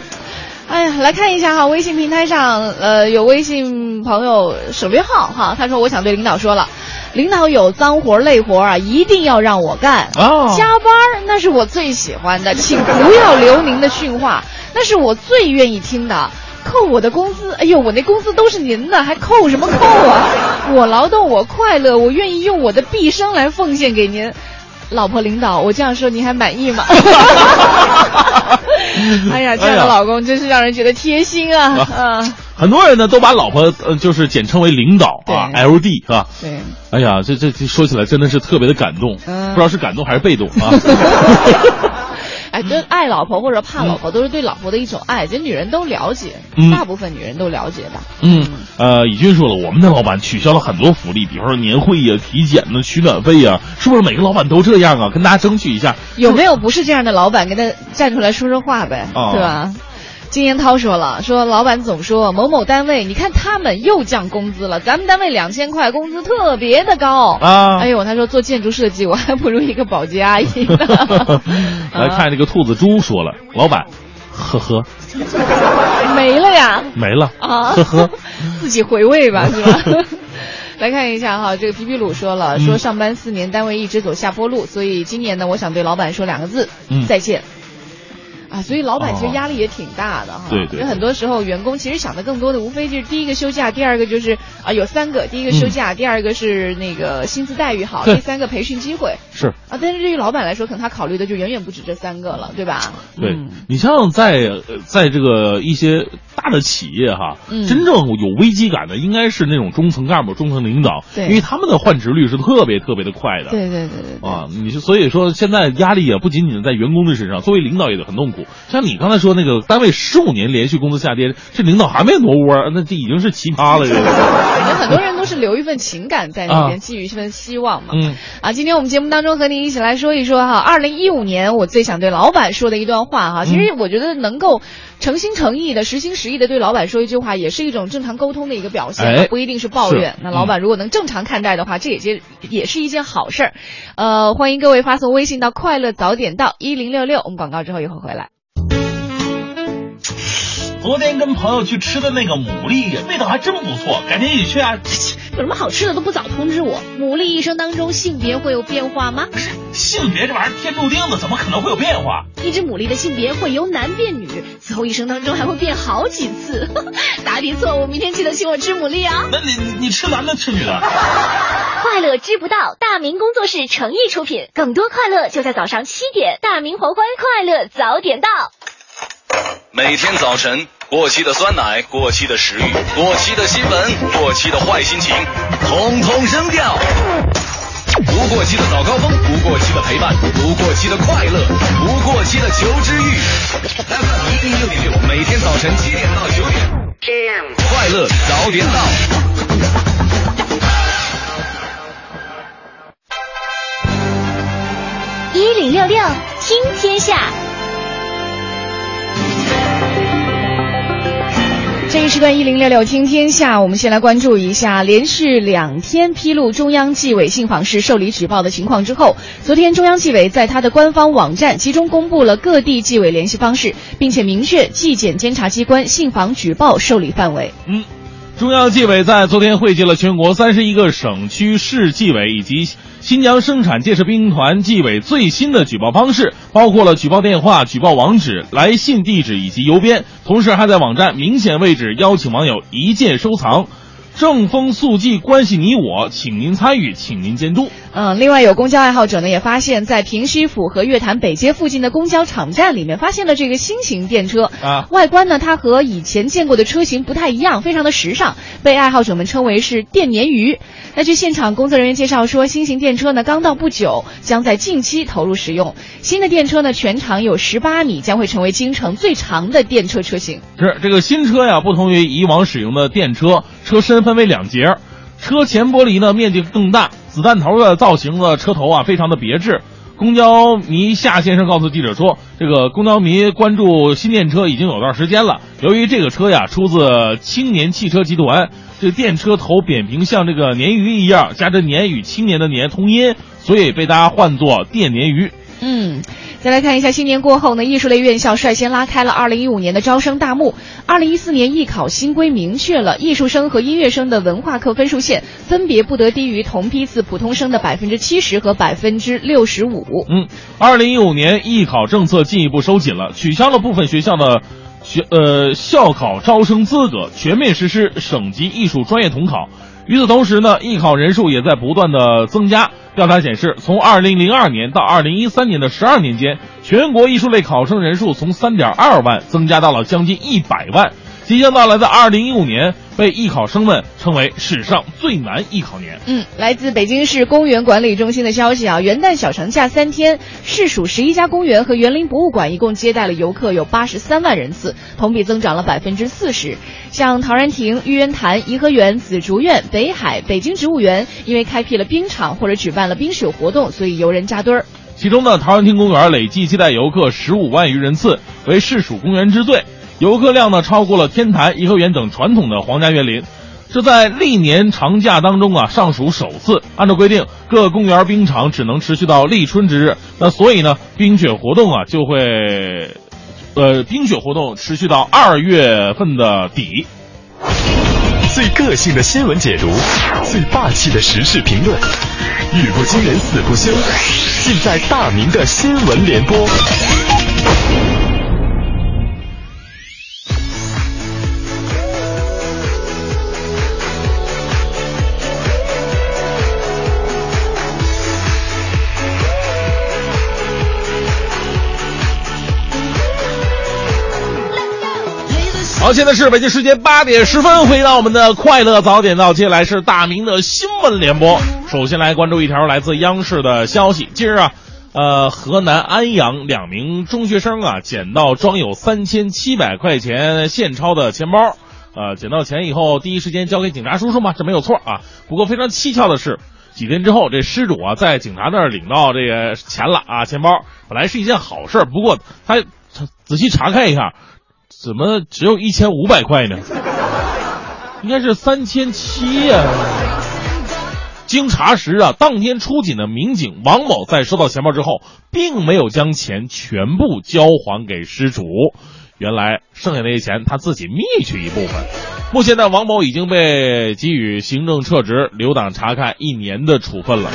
哎呀，来看一下哈，微信平台上，呃，有微信朋友省略号哈，他说我想对领导说了，领导有脏活累活啊，一定要让我干。哦加班那是我最喜欢的，请不要留您的训话，那是我最愿意听的。扣我的工资，哎呦，我那工资都是您的，还扣什么扣啊？我劳动，我快乐，我愿意用我的毕生来奉献给您。老婆领导，我这样说您还满意吗？哎呀，这样的老公真是让人觉得贴心啊！啊，很多人呢都把老婆呃就是简称为领导啊，LD 是吧？对，哎呀，这这这说起来真的是特别的感动，嗯不知道是感动还是被动啊。哎，对，爱老婆或者怕老婆都是对老婆的一种爱，这女人都了解，嗯大部分女人都了解吧？嗯，呃，以军说了，我们的老板取消了很多福利，比方说年会呀、体检呢、取暖费呀，是不是每个老板都这样啊？跟大家争取一下。有没有不是这样的老板，跟他站出来说说话呗，哦对吧？金延涛说了，说老板总说某某单位，你看他们又降工资了，咱们单位两千块，工资特别的高。啊。哎呦，他说做建筑设计，我还不如一个保洁阿姨呢。来看这个兔子猪说了，老板，呵呵，没了呀，没了啊，呵呵，自己回味吧，是吧？来看一下哈，这个皮皮鲁说了，嗯。说上班四年，单位一直走下坡路，所以今年呢，我想对老板说两个字，嗯。再见。啊，所以老板其实压力也挺大的哈。对对对因为很多时候员工其实想的更多的无非就是第一个休假，第二个就是啊有三个，第一个休假，第二个是那个薪资待遇好，第三个培训机会是。啊。但是对于老板来说，可能他考虑的就远远不止这三个了，对吧？对、嗯你像在呃在这个一些大的企业哈，嗯真正有危机感的应该是那种中层干部、中层领导，对因为他们的换职率是特别特别的快的。对对对对对。啊，你是所以说现在压力也不仅仅是在员工的身上，作为领导也得很痛苦。像你刚才说那个单位十五年连续工资下跌，这领导还没挪窝，那这已经是奇葩了。这个，我觉很多人都是留一份情感在里面，啊寄予一份希望嘛。嗯啊，今天我们节目当中和您一起来说一说哈，二零一五年我最想对老板说的一段话哈。其实我觉得能够诚心诚意的、实心实意的对老板说一句话，也是一种正常沟通的一个表现，哎不一定是抱怨。那老板如果能正常看待的话，这也是也是一件好事儿。呃，欢迎各位发送微信到快乐早点到一零六六，我们广告之后一会儿回来。昨天跟朋友去吃的那个牡蛎，味道还真不错，改天一起去啊。有什么好吃的都不早通知我。牡蛎一生当中性别会有变化吗？不是性别这玩意儿天注定的，怎么可能会有变化？一只牡蛎的性别会由男变女，此后一生当中还会变好几次。答题错误，明天记得请我吃牡蛎啊。那你你吃男的吃女的？快乐知不道，大明工作室诚意出品，更多快乐就在早上七点，大明黄欢快乐早点到。每天早晨，过期的酸奶、过期的食欲、过期的新闻、过期的坏心情，统统扔掉。不过期的早高峰，不过期的陪伴，不过期的快乐，不过期的求知欲。FM 一零六点六，每天早晨七点到九点，快乐早点到。一零六六听天下，这一时段一零六六听天下，我们先来关注一下连续两天披露中央纪委信访室受理举报的情况之后，昨天中央纪委在他的官方网站集中公布了各地纪委联系方式，并且明确纪检监察机关信访举报受理范围。嗯。中央纪委在昨天汇集了全国三十一个省区市纪委以及新疆生产建设兵团纪委最新的举报方式，包括了举报电话、举报网址、来信地址以及邮编，同时还在网站明显位置邀请网友一键收藏。正风肃纪，关系你我，请您参与，请您监督。嗯，另外有公交爱好者呢也发现，在平西府和月坛北街附近的公交场站里面，发现了这个新型电车啊。外观呢，它和以前见过的车型不太一样，非常的时尚，被爱好者们称为是电鲶鱼。那据现场工作人员介绍说，新型电车呢刚到不久，将在近期投入使用。新的电车呢全长有十八米，将会成为京城最长的电车车型。是这个新车呀，不同于以往使用的电车，车身分为两节，车前玻璃呢面积更大，子弹头的造型的车头啊非常的别致。公交迷夏先生告诉记者说，这个公交迷关注新电车已经有段时间了。由于这个车呀出自青年汽车集团，这电车头扁平像这个鲶鱼一样，加着“鲶”与青年的“年”同音，所以被大家唤作电鲶鱼。嗯，再来看一下，新年过后呢，艺术类院校率先拉开了2015年的招生大幕。2014年艺考新规明确了，艺术生和音乐生的文化课分数线分别不得低于同批次普通生的百分之七十和百分之六十五。嗯，2015年艺考政策进一步收紧了，取消了部分学校的学呃校考招生资格，全面实施省级艺术专业统考。与此同时呢，艺考人数也在不断的增加。调查显示，从2002年到2013年的十二年间，全国艺术类考生人数从3.2万增加到了将近100万。即将到来的二零一五年，被艺考生们称为史上最难艺考年。嗯，来自北京市公园管理中心的消息啊，元旦小长假三天，市属十一家公园和园林博物馆一共接待了游客有八十三万人次，同比增长了百分之四十。像陶然亭、玉渊潭、颐和园、紫竹院、北海、北京植物园，因为开辟了冰场或者举办了冰雪活动，所以游人扎堆儿。其中呢，陶然亭公园累计接待游客十五万余人次，为市属公园之最。游客量呢超过了天坛、颐和园等传统的皇家园林，这在历年长假当中啊尚属首次。按照规定，各公园冰场只能持续到立春之日，那所以呢，冰雪活动啊就会，呃，冰雪活动持续到二月份的底。最个性的新闻解读，最霸气的时事评论，语不惊人死不休，尽在大明的新闻联播。好，现在是北京时间八点十分，回到我们的快乐早点到，接下来是大明的新闻联播。首先来关注一条来自央视的消息，今儿啊，呃，河南安阳两名中学生啊，捡到装有三千七百块钱现钞的钱包，呃，捡到钱以后，第一时间交给警察叔叔嘛，这没有错啊。不过非常蹊跷的是，几天之后，这失主啊，在警察那儿领到这个钱了啊，钱包本来是一件好事，不过他他仔细查看一下。怎么只有一千五百块呢？应该是三千七呀。经查实啊，当天出警的民警王某在收到钱包之后，并没有将钱全部交还给失主。原来剩下那些钱他自己觅去一部分。目前呢，王某已经被给予行政撤职、留党察看一年的处分了。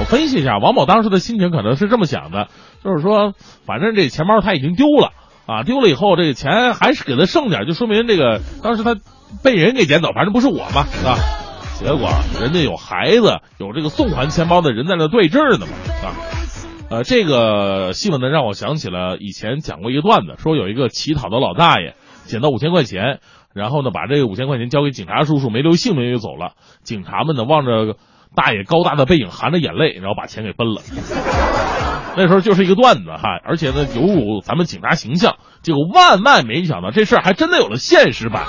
我分析一下，王某当时的心情可能是这么想的，就是说，反正这钱包他已经丢了啊，丢了以后这个钱还是给他剩点，就说明这个当时他被人给捡走，反正不是我嘛，啊。结果人家有孩子，有这个送还钱包的人在那对峙呢嘛，啊。呃，这个新闻呢，让我想起了以前讲过一个段子，说有一个乞讨的老大爷捡到五千块钱，然后呢，把这个五千块钱交给警察叔叔，没留姓名就走了。警察们呢，望着大爷高大的背影，含着眼泪，然后把钱给分了。那时候就是一个段子哈，而且呢，有辱咱们警察形象。结果万万没想到，这事儿还真的有了现实版。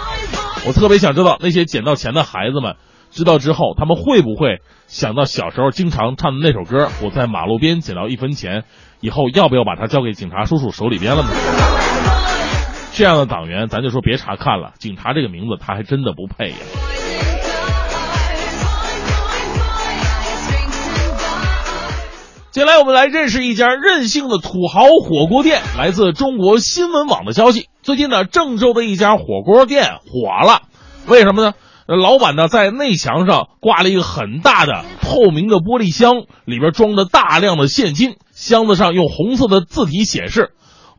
我特别想知道那些捡到钱的孩子们。知道之后，他们会不会想到小时候经常唱的那首歌？我在马路边捡到一分钱，以后要不要把它交给警察叔叔手里边了呢？这样的党员，咱就说别查看了。警察这个名字，他还真的不配呀。接下来，我们来认识一家任性的土豪火锅店。来自中国新闻网的消息，最近呢，郑州的一家火锅店火了，为什么呢？老板呢，在内墙上挂了一个很大的透明的玻璃箱，里边装着大量的现金。箱子上用红色的字体显示：“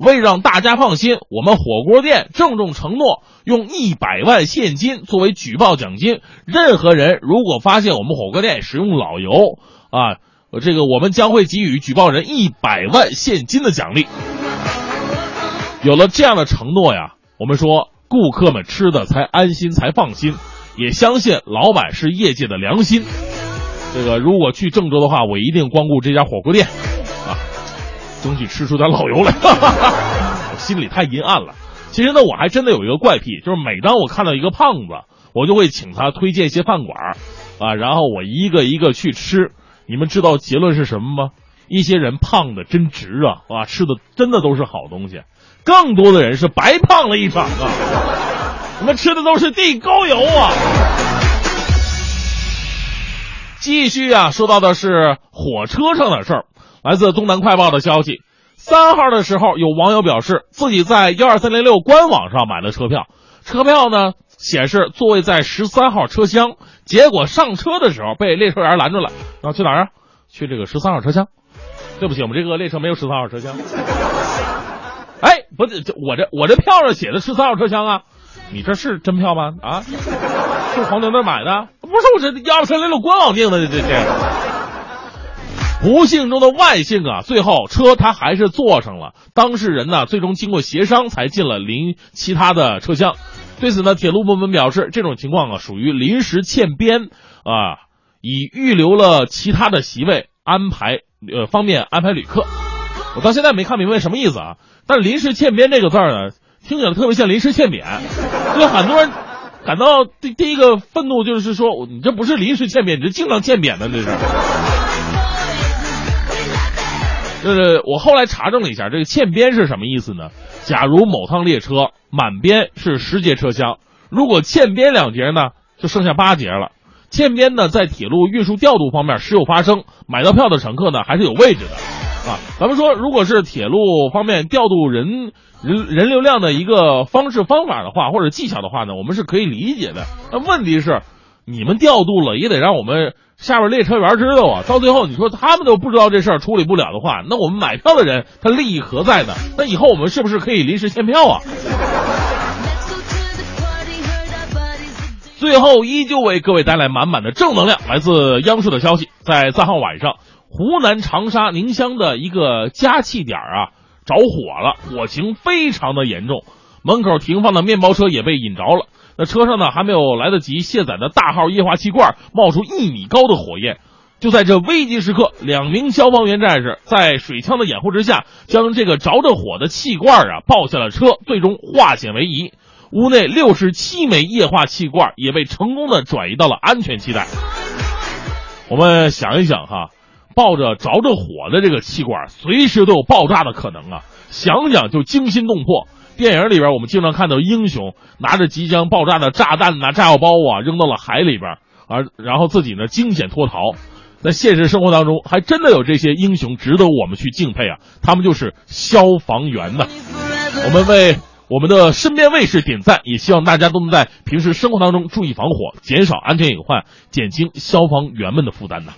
为让大家放心，我们火锅店郑重承诺用一百万现金作为举报奖金。任何人如果发现我们火锅店使用老油，啊，这个我们将会给予举报人一百万现金的奖励。”有了这样的承诺呀，我们说顾客们吃的才安心，才放心。也相信老板是业界的良心。这个如果去郑州的话，我一定光顾这家火锅店，啊，争取吃出点老油来。哈哈我心里太阴暗了。其实呢，我还真的有一个怪癖，就是每当我看到一个胖子，我就会请他推荐一些饭馆，啊，然后我一个一个去吃。你们知道结论是什么吗？一些人胖的真值啊，啊，吃的真的都是好东西。更多的人是白胖了一场啊。我们吃的都是地沟油啊！继续啊，说到的是火车上的事儿。来自东南快报的消息，三号的时候，有网友表示自己在幺二三零六官网上买了车票，车票呢显示座位在十三号车厢，结果上车的时候被列车员拦住了。然后去哪儿啊？去这个十三号车厢。对不起，我们这个列车没有十三号车厢。哎，不是，我这我这票上写的十三号车厢啊。你这是真票吗？啊，是黄牛那买的？不是，我这幺二三零六官网订的。这这，不幸中的万幸啊！最后车他还是坐上了。当事人呢，最终经过协商才进了邻其他的车厢。对此呢，铁路部门表示，这种情况啊属于临时欠编啊，已预留了其他的席位安排，呃，方便安排旅客。我到现在没看明白什么意思啊？但临时欠编这个字儿呢？听起来特别像临时欠扁，所以很多人感到第第一个愤怒就是说，你这不是临时欠扁，你这经常欠扁的这是。就是，我后来查证了一下，这个欠编是什么意思呢？假如某趟列车满编是十节车厢，如果欠编两节呢，就剩下八节了。欠编呢，在铁路运输调度方面时有发生，买到票的乘客呢还是有位置的啊。咱们说，如果是铁路方面调度人。人人流量的一个方式方法的话，或者技巧的话呢，我们是可以理解的。那问题是，你们调度了也得让我们下边列车员知道啊。到最后你说他们都不知道这事儿处理不了的话，那我们买票的人他利益何在呢？那以后我们是不是可以临时签票啊？最后依旧为各位带来满满的正能量。来自央视的消息，在三号晚上，湖南长沙宁乡的一个加气点啊。着火了，火情非常的严重，门口停放的面包车也被引着了。那车上呢，还没有来得及卸载的大号液化气罐冒出一米高的火焰。就在这危急时刻，两名消防员战士在水枪的掩护之下，将这个着着火的气罐啊抱下了车，最终化险为夷。屋内六十七枚液化气罐也被成功的转移到了安全气带。我们想一想哈。抱着着着火的这个气罐，随时都有爆炸的可能啊！想想就惊心动魄。电影里边我们经常看到英雄拿着即将爆炸的炸弹呐、炸药包啊，扔到了海里边，而然后自己呢惊险脱逃。在现实生活当中，还真的有这些英雄值得我们去敬佩啊！他们就是消防员呐。我们为。我们的身边卫士点赞，也希望大家都能在平时生活当中注意防火，减少安全隐患，减轻消防员们的负担呐。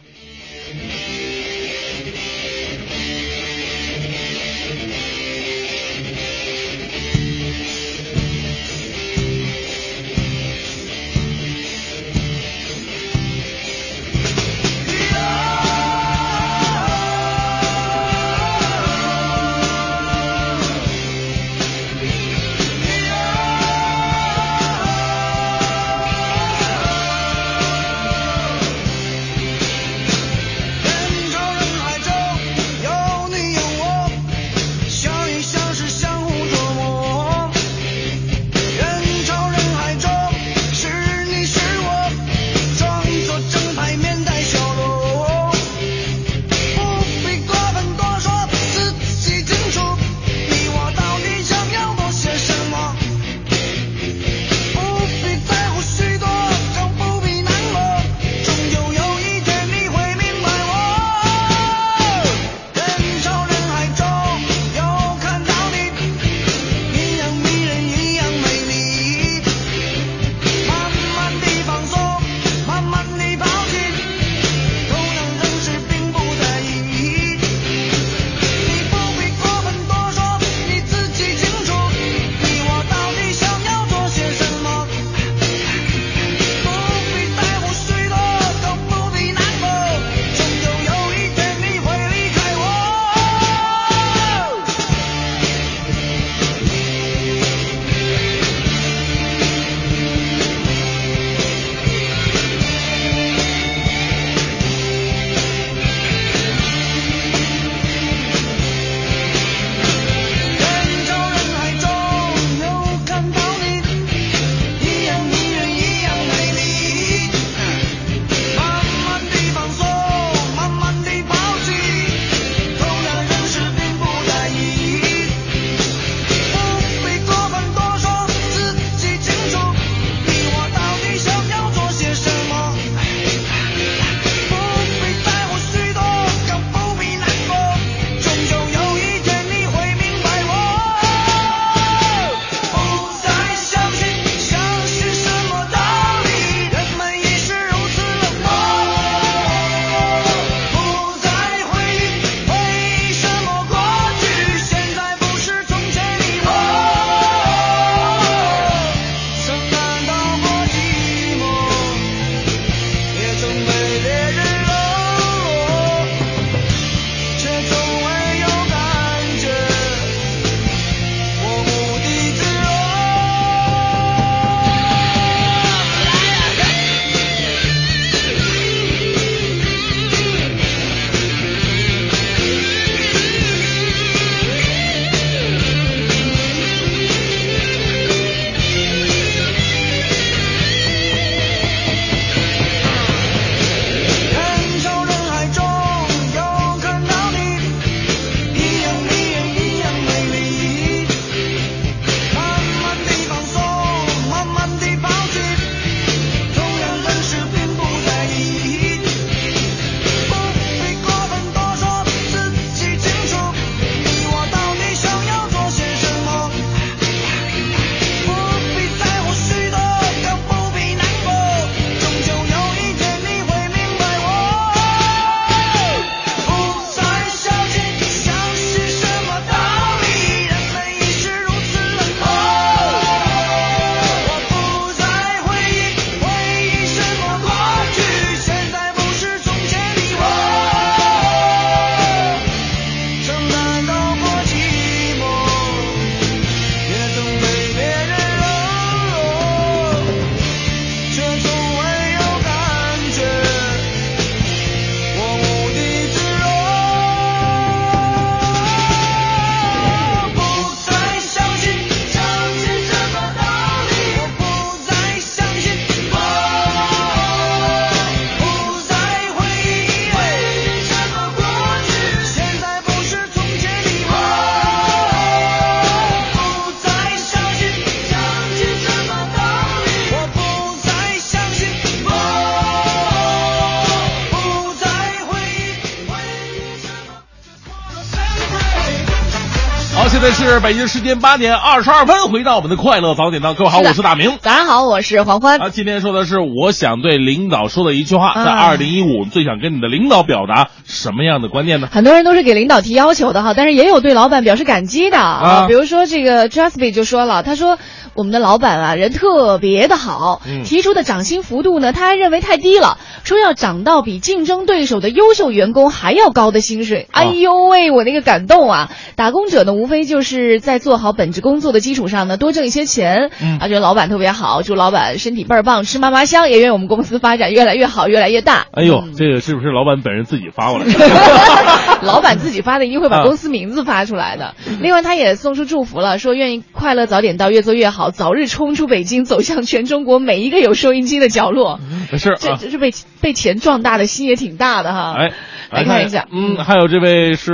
在是北京时间八点二十二分，回到我们的快乐早点档，各位好，是我是大明。早上好，我是黄欢。啊，今天说的是我想对领导说的一句话，啊在二零一五最想跟你的领导表达什么样的观念呢？很多人都是给领导提要求的哈，但是也有对老板表示感激的啊比如说这个 Jasby 就说了，他说我们的老板啊人特别的好，嗯提出的涨薪幅度呢他还认为太低了，说要涨到比竞争对手的优秀员工还要高的薪水。哎呦喂，我那个感动啊！打工者呢无非就是在做好本职工作的基础上呢多挣一些钱，嗯啊觉得老板特别好，祝老板身体倍儿棒，吃嘛嘛香，也愿我们公司发展越来越好，越来越大。哎呦，这个是不是老板本人自己发过来的？老板自己发的一定会把啊公司名字发出来的。另外，他也送出祝福了，说愿意快乐早点到，越做越好，早日冲出北京，走向全中国每一个有收音机的角落。没事这啊。这是被被钱壮大的心也挺大的哈。哎，来看一下嗯，还有这位是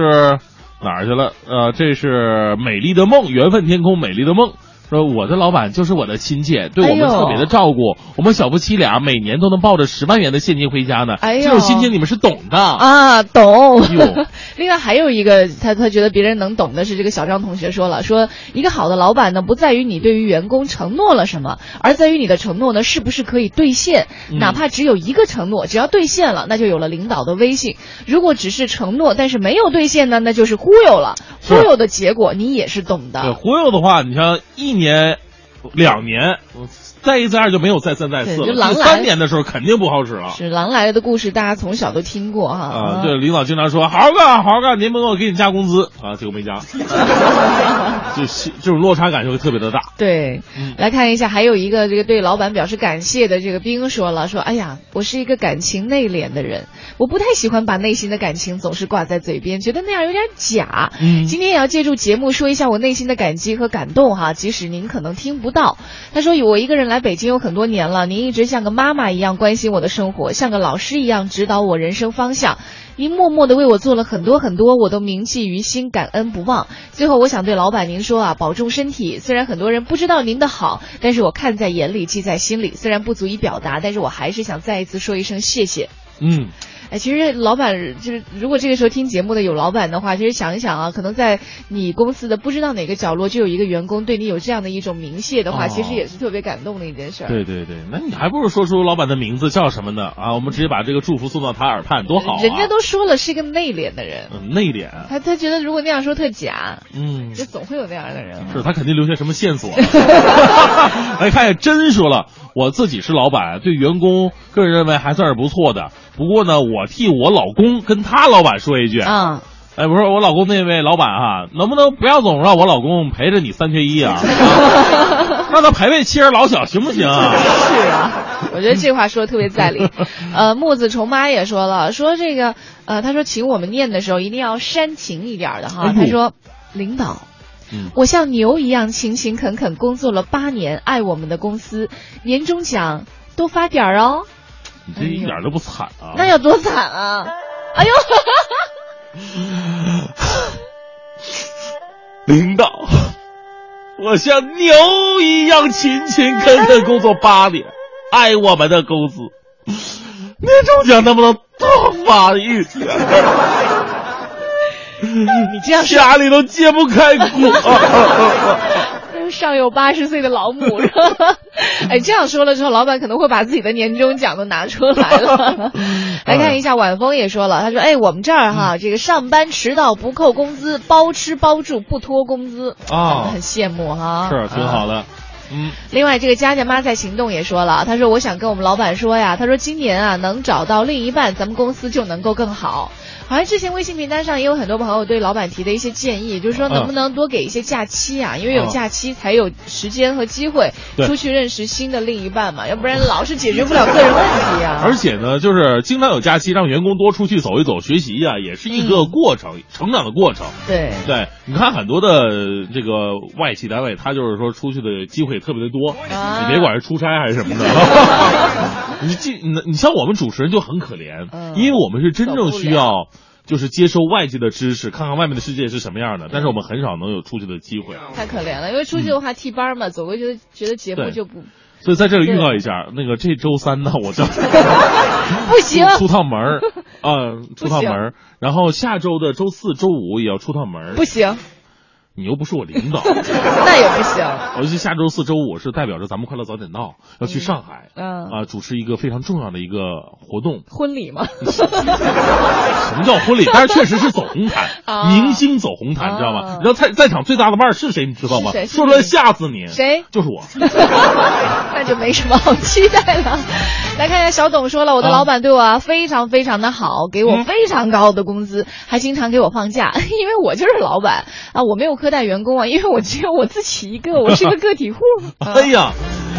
哪儿去了？呃，这是美丽的梦，缘分天空，美丽的梦。说我的老板就是我的亲戚，对我们特别的照顾。我们小夫妻俩每年都能抱着十万元的现金回家呢。哎呦这种心情你们是懂的。啊，懂哎。另外还有一个，他他觉得别人能懂的是这个小张同学说了，说一个好的老板呢，不在于你对于员工承诺了什么，而在于你的承诺呢是不是可以兑现。嗯哪怕只有一个承诺，只要兑现了，那就有了领导的威信。如果只是承诺，但是没有兑现呢，那就是忽悠了。忽悠的结果你也是懂对，的。忽悠的话，你像一年、两年，再一再二就没有再三再四了。狼来三年的时候肯定不好使了。是狼来了的故事，大家从小都听过哈。啊，对，领导经常说好好干，好好干，年末我给你加工资啊，结果没加，就这种落差感就会特别的大。对，嗯来看一下，还有一个这个对老板表示感谢的这个兵说了，说哎呀，我是一个感情内敛的人，我不太喜欢把内心的感情总是挂在嘴边，觉得那样有点假。嗯今天也要借助节目说一下我内心的感激和感动哈，即使您可能听不到。他说我一个人来北京有很多年了，您一直像个妈妈一样关心我的生活，像个老师一样指导我人生方向。您默默的为我做了很多很多，我都铭记于心，感恩不忘。最后，我想对老板您说啊，保重身体。虽然很多人不知道您的好，但是我看在眼里，记在心里。虽然不足以表达，但是我还是想再一次说一声谢谢。嗯，哎，其实老板就是，如果这个时候听节目的有老板的话，其实想一想啊，可能在你公司的不知道哪个角落，就有一个员工对你有这样的一种鸣谢的话，哦其实也是特别感动的一件事儿。对对对，那你还不如说出老板的名字叫什么呢？啊，我们直接把这个祝福送到他耳畔，多好啊！人家都说了是一个内敛的人，嗯内敛，他他觉得如果那样说特假，嗯，就总会有那样的人。是他肯定留下什么线索。哎看一下，真说了，我自己是老板，对员工个人认为还算是不错的。不过呢，我替我老公跟他老板说一句，啊、哎，不是我老公那位老板哈、能不能不要总让我老公陪着你三缺一啊？让他陪陪妻儿老小行不行啊？是啊，我觉得这话说的特别在理。呃，木子虫妈也说了，说这个呃，他说请我们念的时候一定要煽情一点的哈。他说，领导。嗯我像牛一样勤勤恳恳工作了八年，爱我们的公司，年终奖多发点儿哦。你这一点都不惨啊！那有多惨啊！哎呦，领导，我像牛一样勤勤恳恳工作八年，爱我们的公司，年终奖能不能多发一点？你这样说家里都揭不开锅。上有八十岁的老母？哎，这样说了之后，老板可能会把自己的年终奖都拿出来了。来看一下，晚风也说了，他说：“哎，我们这儿哈，这个上班迟到不扣工资，包吃包住不拖工资啊 很羡慕哈。是挺好的。嗯，另外，这个佳佳妈在行动也说了，她说我想跟我们老板说呀，她说今年啊能找到另一半，咱们公司就能够更好。好像之前微信平台上也有很多朋友对老板提的一些建议，就是说能不能多给一些假期啊，因为有假期才有时间和机会出去认识新的另一半嘛，要不然老是解决不了个人问题啊。而且呢，就是经常有假期，让员工多出去走一走、学习啊、也是一个过程，成长的过程。对对，你看很多的这个外企单位，他就是说出去的机会特别的多，啊你别管是出差还是什么的。你这你你像我们主持人就很可怜，嗯因为我们是真正需要。就是接收外界的知识，看看外面的世界是什么样的，但是我们很少能有出去的机会，太可怜了，因为出去的话替班嘛，总归觉得觉得节目就不所以在这里预告一下，那个这周三呢，我就 不行。出趟门儿。啊，出趟门儿，然后下周的周四周五也要出趟门儿。不行，你又不是我领导，那也不行。尤其下周四周五是代表着咱们快乐早点到要去上海，嗯啊，主持一个非常重要的一个活动。婚礼吗？什么叫婚礼？但是确实是走红毯，啊明星走红毯，你知道吗？你知道在在场最大的腕儿是谁？你知道吗？说出来吓死你！谁？就是我。那就没什么好期待了。来看一下，小董说了，我的啊老板对我啊非常非常的好，给嗯我非常高的工资，还经常给我放假，因为我就是老板啊，我没有苛待员工啊，因为我只有我自己一个，我是个个体户。啊 哎呀，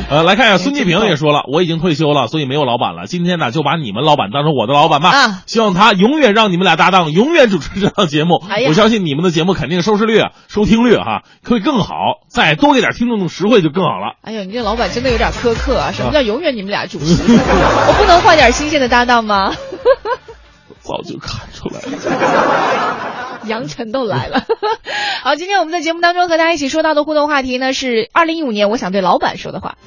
呃，来看一下，孙继平也说了，我已经退休了，所以没有老板了。今天呢，就把你们老板当成我的老板吧。啊希望他永远让你们俩搭档，永远主持这档节目。哎我相信你们的节目肯定收视率、啊、收听率哈、会更好，再多给点听众的实惠就更好了。哎呦，你这老板真的有点苛刻啊！什么叫永远你们俩主持？我不能换点新鲜的搭档吗？早就看出来了。杨晨都来了。好，今天我们在节目当中和大家一起说到的互动话题呢是二零一五年我想对老板说的话。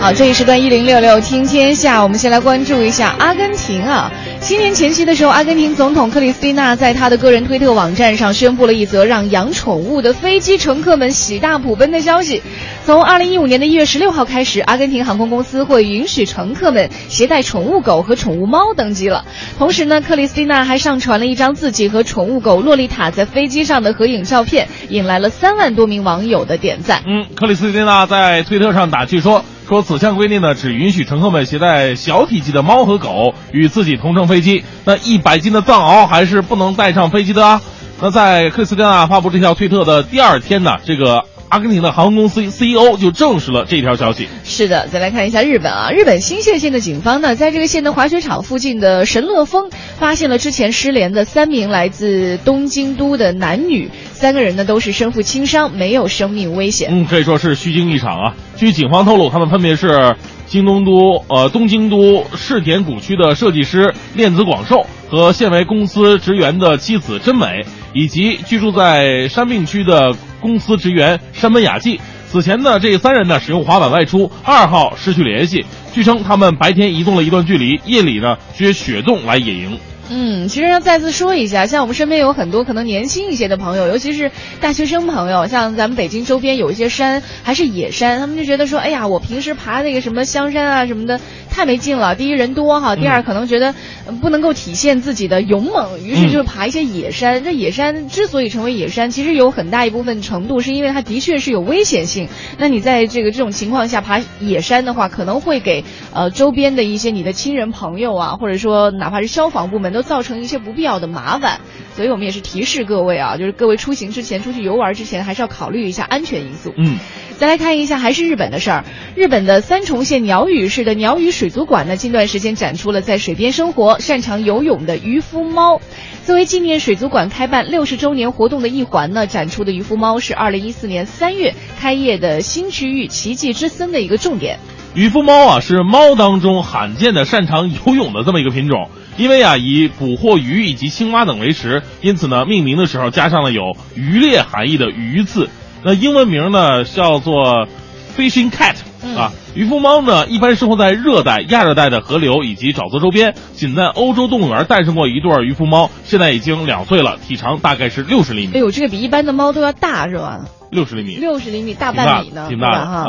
好，这一时段一零六六听天下，我们先来关注一下阿根廷啊。新年前夕的时候，阿根廷总统克里斯蒂娜在他的个人推特网站上宣布了一则让养宠物的飞机乘客们喜大普奔的消息。从二零一五年的一月十六号开始，阿根廷航空公司会允许乘客们携带宠物狗和宠物猫登机了。同时呢，克里斯蒂娜还上传了一张自己和宠物狗洛丽塔在飞机上的合影照片，引来了三万多名网友的点赞。嗯，克里斯蒂娜在推特上打趣说。说此项规定呢，只允许乘客们携带小体积的猫和狗与自己同乘飞机。那一百斤的藏獒还是不能带上飞机的啊。那在克里斯蒂娜发布这条推特的第二天呢，这个阿根廷的航空公司 CEO 就证实了这条消息。是的，再来看一下日本啊，日本新泻县的警方呢，在这个县的滑雪场附近的神乐峰，发现了之前失联的三名来自东京都的男女，三个人呢都是身负轻伤，没有生命危险。嗯，可以说是虚惊一场啊。据警方透露，他们分别是京东都呃东京都世田谷区的设计师链子广寿和现为公司职员的妻子真美，以及居住在山病区的公司职员山本雅纪。此前呢，这三人呢使用滑板外出，二号失去联系。据称，他们白天移动了一段距离，夜里呢接雪洞来野营。嗯，其实要再次说一下，像我们身边有很多可能年轻一些的朋友，尤其是大学生朋友，像咱们北京周边有一些山还是野山，他们就觉得说，哎呀，我平时爬那个什么香山啊什么的太没劲了。第一人多哈，第二可能觉得呃不能够体现自己的勇猛，于是就爬一些野山。这野山之所以成为野山，其实有很大一部分程度是因为它的确是有危险性。那你在这个这种情况下爬野山的话，可能会给呃周边的一些你的亲人朋友啊，或者说哪怕是消防部门都。造成一些不必要的麻烦，所以我们也是提示各位啊，就是各位出行之前、出去游玩之前，还是要考虑一下安全因素。嗯，再来看一下，还是日本的事儿。日本的三重县鸟羽市的鸟羽水族馆呢，近段时间展出了在水边生活、擅长游泳的渔夫猫。作为纪念水族馆开办六十周年活动的一环呢，展出的渔夫猫是二零一四年三月开业的新区域奇迹之森的一个重点。渔夫猫啊，是猫当中罕见的擅长游泳的这么一个品种。因为啊，以捕获鱼以及青蛙等为食，因此呢，命名的时候加上了有渔猎含义的“鱼”字。那英文名呢叫做 fishing cat 啊。渔夫猫呢，一般生活在热带、亚热带的河流以及沼泽周边。仅在欧洲动物园诞生过一对渔夫猫，现在已经两岁了，体长大概是六十厘米。哎呦，这个比一般的猫都要大是吧？六十厘米，六十厘米，大半米呢，挺大的哈。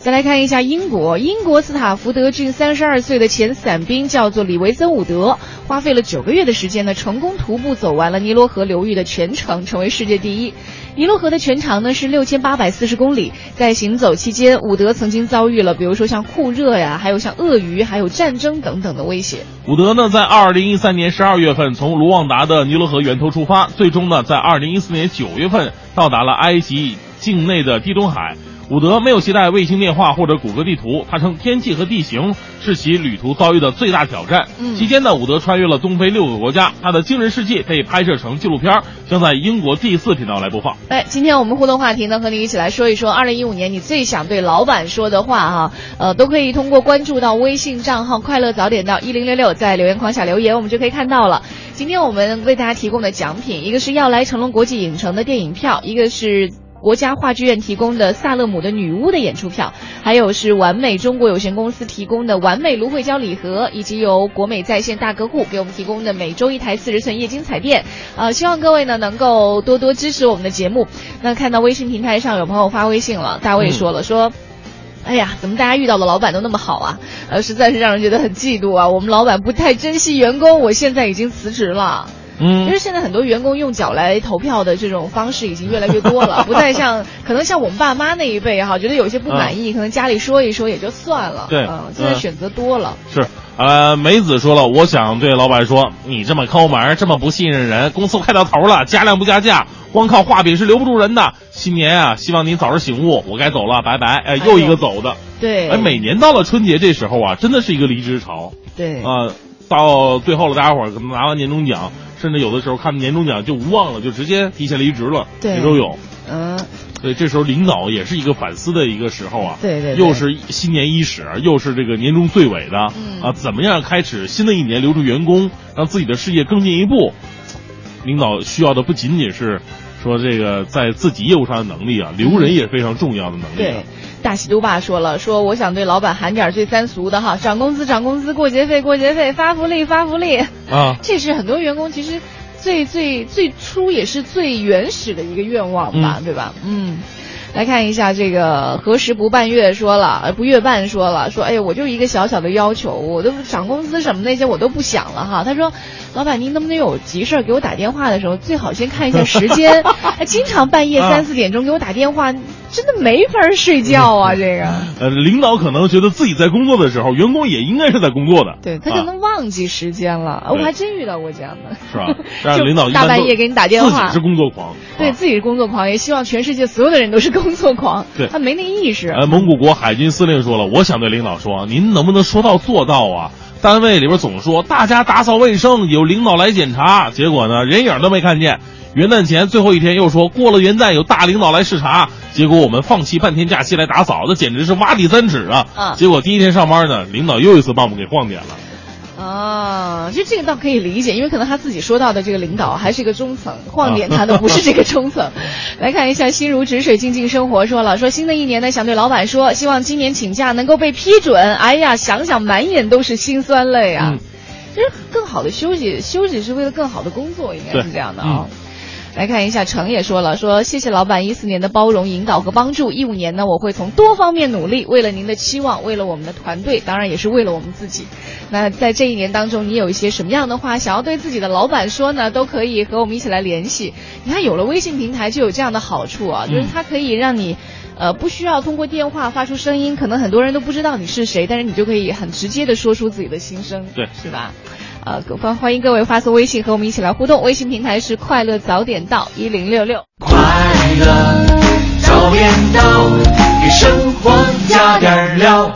再来看一下英国，英国斯塔福德郡三十二岁的前伞兵叫做李维森伍德，花费了九个月的时间呢，成功徒步走完了尼罗河流域的全程，成为世界第一。尼罗河的全长呢是六千八百四十公里，在行走期间，伍德曾经遭遇了比如说像酷热呀，还有像鳄鱼，还有战争等等的威胁。伍德呢，在二零一三年十二月份从卢旺达的尼罗河源头出发，最终呢，在二零一四年九月份到达了埃及境内的地中海。伍德没有携带卫星电话或者谷歌地图，他称天气和地形是其旅途遭遇的最大挑战。嗯期间呢，伍德穿越了东非六个国家，他的惊人事迹被拍摄成纪录片，将在英国第四频道来播放。哎，今天我们互动话题呢，和你一起来说一说，二零一五年你最想对老板说的话哈，呃，都可以通过关注到微信账号“快乐早点到一零六六”，在留言框下留言，我们就可以看到了。今天我们为大家提供的奖品，一个是要来成龙国际影城的电影票，一个是。国家话剧院提供的萨勒姆的女巫的演出票，还有是完美中国有限公司提供的完美芦荟胶礼盒，以及由国美在线大客户给我们提供的每周一台四十寸液晶彩电。呃，希望各位呢能够多多支持我们的节目。那看到微信平台上有朋友发微信了，大卫说了、说。哎呀，怎么大家遇到的老板都那么好啊？呃，实在是让人觉得很嫉妒啊！我们老板不太珍惜员工，我现在已经辞职了。嗯其实现在很多员工用脚来投票的这种方式已经越来越多了，不再像可能像我们爸妈那一辈哈，觉得有些不满意，可能家里说一说也就算了。对嗯，现在嗯选择多了。是，呃，梅子说了，我想对老板说，你这么抠门，这么不信任人，公司快到头了，加量不加价，光靠画饼是留不住人的。新年啊，希望您早日醒悟，我该走了，拜拜。哎，又一个走的。对，哎，每年到了春节这时候啊，真的是一个离职潮。对啊、到最后了，大家伙儿可能拿完年终奖，甚至有的时候看年终奖就无望了，就直接提前离职了，对也都有。嗯，对，这时候领导也是一个反思的一个时候啊。对对对又是新年伊始，又是这个年终最尾的、嗯啊，怎么样开始新的一年，留住员工，让自己的事业更进一步？领导需要的不仅仅是说这个在自己业务上的能力啊，留人也是非常重要的能力、啊。对，大喜都爸说了，说我想对老板喊点儿最三俗的哈，涨工资涨工资，过节费过节费，发福利发福利。啊，这是很多员工其实最最最初也是最原始的一个愿望吧，嗯对吧？嗯。来看一下这个何时不半月说了，呃不月半说了，说哎呀，我就一个小小的要求，我都涨工资什么那些我都不想了哈。他说，老板您能不能有急事儿给我打电话的时候，最好先看一下时间，哎 经常半夜啊三四点钟给我打电话，真的没法睡觉啊，这个。呃，领导可能觉得自己在工作的时候，员工也应该是在工作的。对他可啊能忘记时间了，我还真遇到过这样的，是吧？让就领导大半夜给你打电话，自己是工作狂。啊对自己是工作狂，也希望全世界所有的人都是工作狂。对他没那意识。呃，蒙古国海军司令说了，我想对领导说，您能不能说到做到啊？单位里边总说大家打扫卫生，有领导来检查，结果呢人影都没看见。元旦前最后一天又说过了元旦有大领导来视察，结果我们放弃半天假期来打扫，那简直是挖地三尺啊！嗯结果第一天上班呢，领导又一次把我们给晃点了。啊，其实这个倒可以理解，因为可能他自己说到的这个领导还是一个中层，晃点他的不是这个中层。来看一下心如止水，静静生活说了，说新的一年呢，想对老板说，希望今年请假能够被批准。哎呀，想想满眼都是辛酸泪啊！嗯其实更好的休息，休息是为了更好的工作，应该是这样的啊、来看一下，程也说了，说谢谢老板一四年的包容、引导和帮助，一五年呢，我会从多方面努力，为了您的期望，为了我们的团队，当然也是为了我们自己。那在这一年当中，你有一些什么样的话想要对自己的老板说呢？都可以和我们一起来联系。你看，有了微信平台就有这样的好处啊，就是它可以让你。呃，不需要通过电话发出声音，可能很多人都不知道你是谁，但是你就可以很直接的说出自己的心声，对是吧？呃，各欢欢迎各位发送微信和我们一起来互动，微信平台是快乐早点到一零六六。快乐早点到，给生活加点料。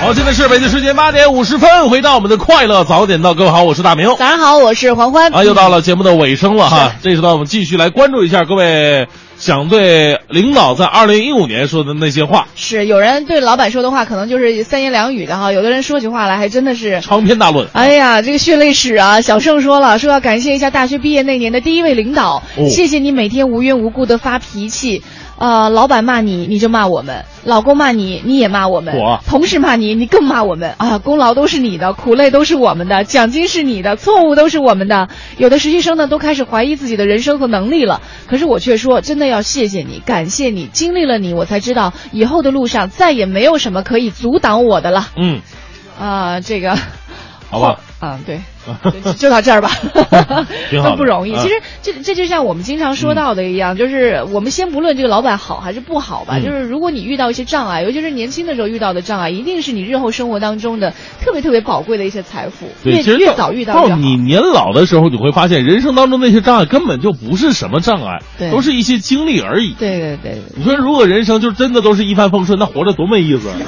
好，现在是北京时间八点五十分，回到我们的快乐早点到，各位好，我是大明。早上好，我是黄欢。啊，又到了节目的尾声了哈，这时段我们继续来关注一下各位想对领导在二零一五年说的那些话，是有人对老板说的话，可能就是三言两语的哈；有的人说起话来还真的是长篇大论。哎呀，这个血泪史啊！小盛说了，说要感谢一下大学毕业那年的第一位领导，哦谢谢你每天无缘无故的发脾气。呃，老板骂你，你就骂我们；老公骂你，你也骂我们；我同事骂你，你更骂我们啊！功劳都是你的，苦累都是我们的，奖金是你的，错误都是我们的。有的实习生呢，都开始怀疑自己的人生和能力了。可是我却说，真的要谢谢你，感谢你，经历了你，我才知道以后的路上再也没有什么可以阻挡我的了。嗯，啊、这个，好吧，啊，对，就就到这儿吧，挺好不容易。嗯。其实这这就像我们经常说到的一样，就是我们先不论这个老板好还是不好吧，嗯。就是如果你遇到一些障碍，尤其是年轻的时候遇到的障碍，一定是你日后生活当中的特别特别宝贵的一些财富，对，越其实越早遇到。到你年老的时候，你会发现人生当中那些障碍根本就不是什么障碍，对都是一些经历而已。对对对你说如果人生就真的都是一帆风顺，那活着多没意思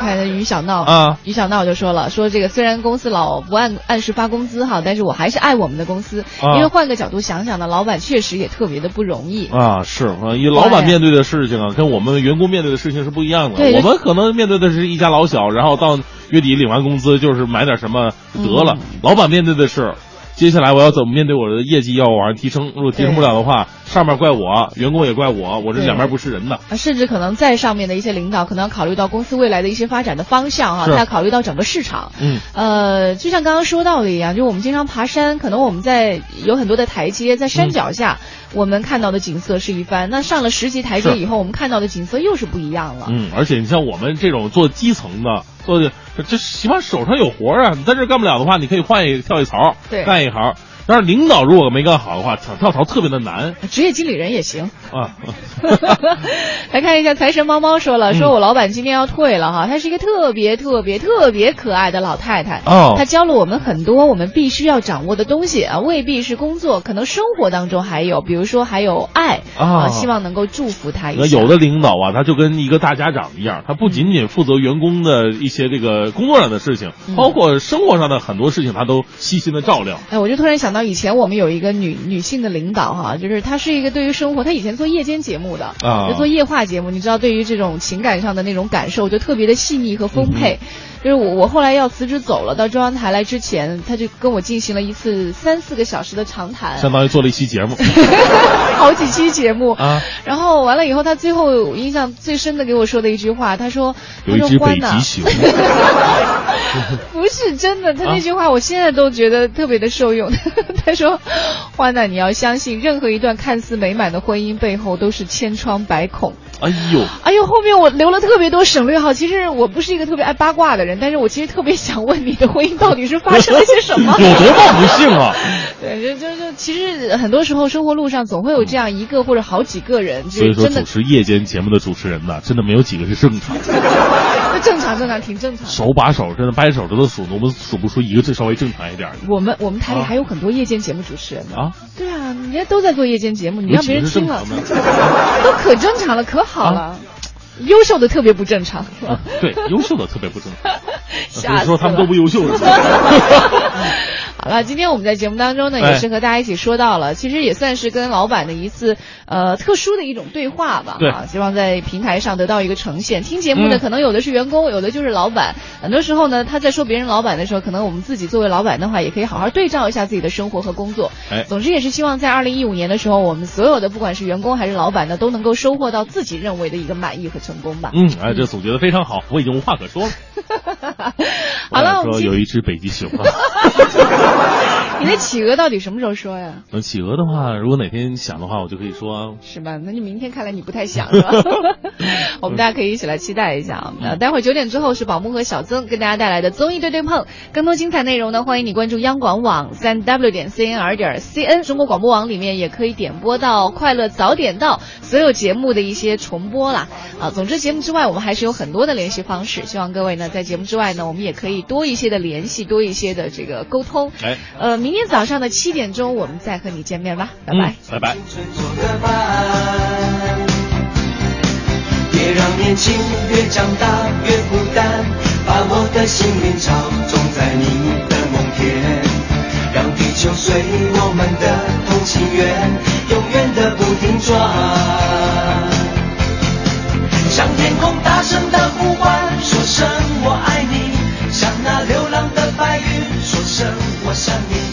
看这于小闹啊，于小闹就说了，说这个虽然公司老不按按时发工资哈，但是我还是爱我们的公司，啊因为换个角度想想呢，老板确实也特别的不容易。啊，是啊，以老板面对的事情啊，跟我们员工面对的事情是不一样的。对我们可能面对的是一家老小，然后到月底领完工资就是买点什么得了。老板面对的是，接下来我要怎么面对我的业绩要往上提升？如果提升不了的话，上面怪我，员工也怪我，我这两边不是人的。啊，甚至可能在上面的一些领导，可能要考虑到公司未来的一些发展的方向哈、是他要考虑到整个市场。嗯，呃，就像刚刚说到的一样，就我们经常爬山，可能我们在有很多的台阶，在山脚下，我们看到的景色是一番，那上了十级台阶以后，我们看到的景色又是不一样了。嗯，而且你像我们这种做基层的，做的这起码手上有活啊。你在这干不了的话，你可以换一跳一槽，对干一行。但是领导如果没干好的话，想跳槽特别的难职业经理人也行。啊。来看一下，财神猫猫说嗯了，说我老板今天要退了哈，她是一个特别特别特别可爱的老太太。哦她教了我们很多我们必须要掌握的东西啊，未必是工作，可能生活当中还有，比如说还有爱啊希望能够祝福她一那下。有的领导啊，他就跟一个大家长一样，他不仅仅负责员工的一些这个工作上的事情，嗯包括生活上的很多事情，他都细心的照料。哎，我就突然想到，以前我们有一个女女性的领导哈，就是她是一个对于生活，她以前做夜间节目的，啊就做夜话节目，你知道，对于这种情感上的那种感受，就特别的细腻和丰沛。嗯就是我我后来要辞职走了，到中央台来之前，他就跟我进行了一次三四个小时的长谈，相当于做了一期节目 好几期节目。啊，然后完了以后，他最后印象最深的给我说的一句话，他说：“有一只北极熊，不是真的，他啊那句话我现在都觉得特别的受用。他说：“欢娜，你要相信，任何一段看似美满的婚姻背后都是千疮百孔。哎呦，哎呦，后面我留了特别多省略号。其实我不是一个特别爱八卦的人，但是我其实特别想问你的婚姻到底是发生了些什么？有多么不幸啊！对，就就就其实很多时候生活路上总会有这样一个或者好几个人，就所以说，是真的主持夜间节目的主持人呢，真的没有几个是正常的，那 正常正常挺正常。手把手，真的掰手指头数，我们数不出一个最稍微正常一点的我们我们台里啊还有很多夜间节目主持人呢。啊。对啊，人家都在做夜间节目，你让别人听了？都可正常了，可好了。优秀的特别不正常，啊，对，优秀的特别不正常。不是说他们都不优秀是吧？好了，今天我们在节目当中呢，哎也是和大家一起说到了，其实也算是跟老板的一次呃特殊的一种对话吧。对啊，希望在平台上得到一个呈现。听节目的嗯可能有的是员工，有的就是老板。很多时候呢，他在说别人老板的时候，可能我们自己作为老板的话，也可以好好对照一下自己的生活和工作。哎总之也是希望在二零一五年的时候，我们所有的不管是员工还是老板呢，都能够收获到自己认为的一个满意和成功吧。嗯，哎，这总结的非常好，我已经无话可说了。好了，说有一只北极熊啊。你那企鹅到底什么时候说呀？那企鹅的话，如果哪天想的话，我就可以说啊。是吧？那你明天看来你不太想是吧？我们大家可以一起来期待一下啊！那，待会儿九点之后是宝木和小曾跟大家带来的综艺对对碰，更多精彩内容呢，欢迎你关注央广网三 w 点 cnr 点 cn，中国广播网里面也可以点播到《快乐早点到》所有节目的一些重播啦。啊，总之节目之外，我们还是有很多的联系方式，希望各位呢在节目之外呢，我们也可以多一些的联系，多一些的这个沟通。哎，呃，明天早上的七点钟我们再和你见面吧，拜拜，拜、拜拜。别让年轻越长大越孤单，把我的心灵草种在你的梦田，让地球随我们的同心圆，永远的不停转。向天空大声的呼唤，说声我爱你，向那流。我想你。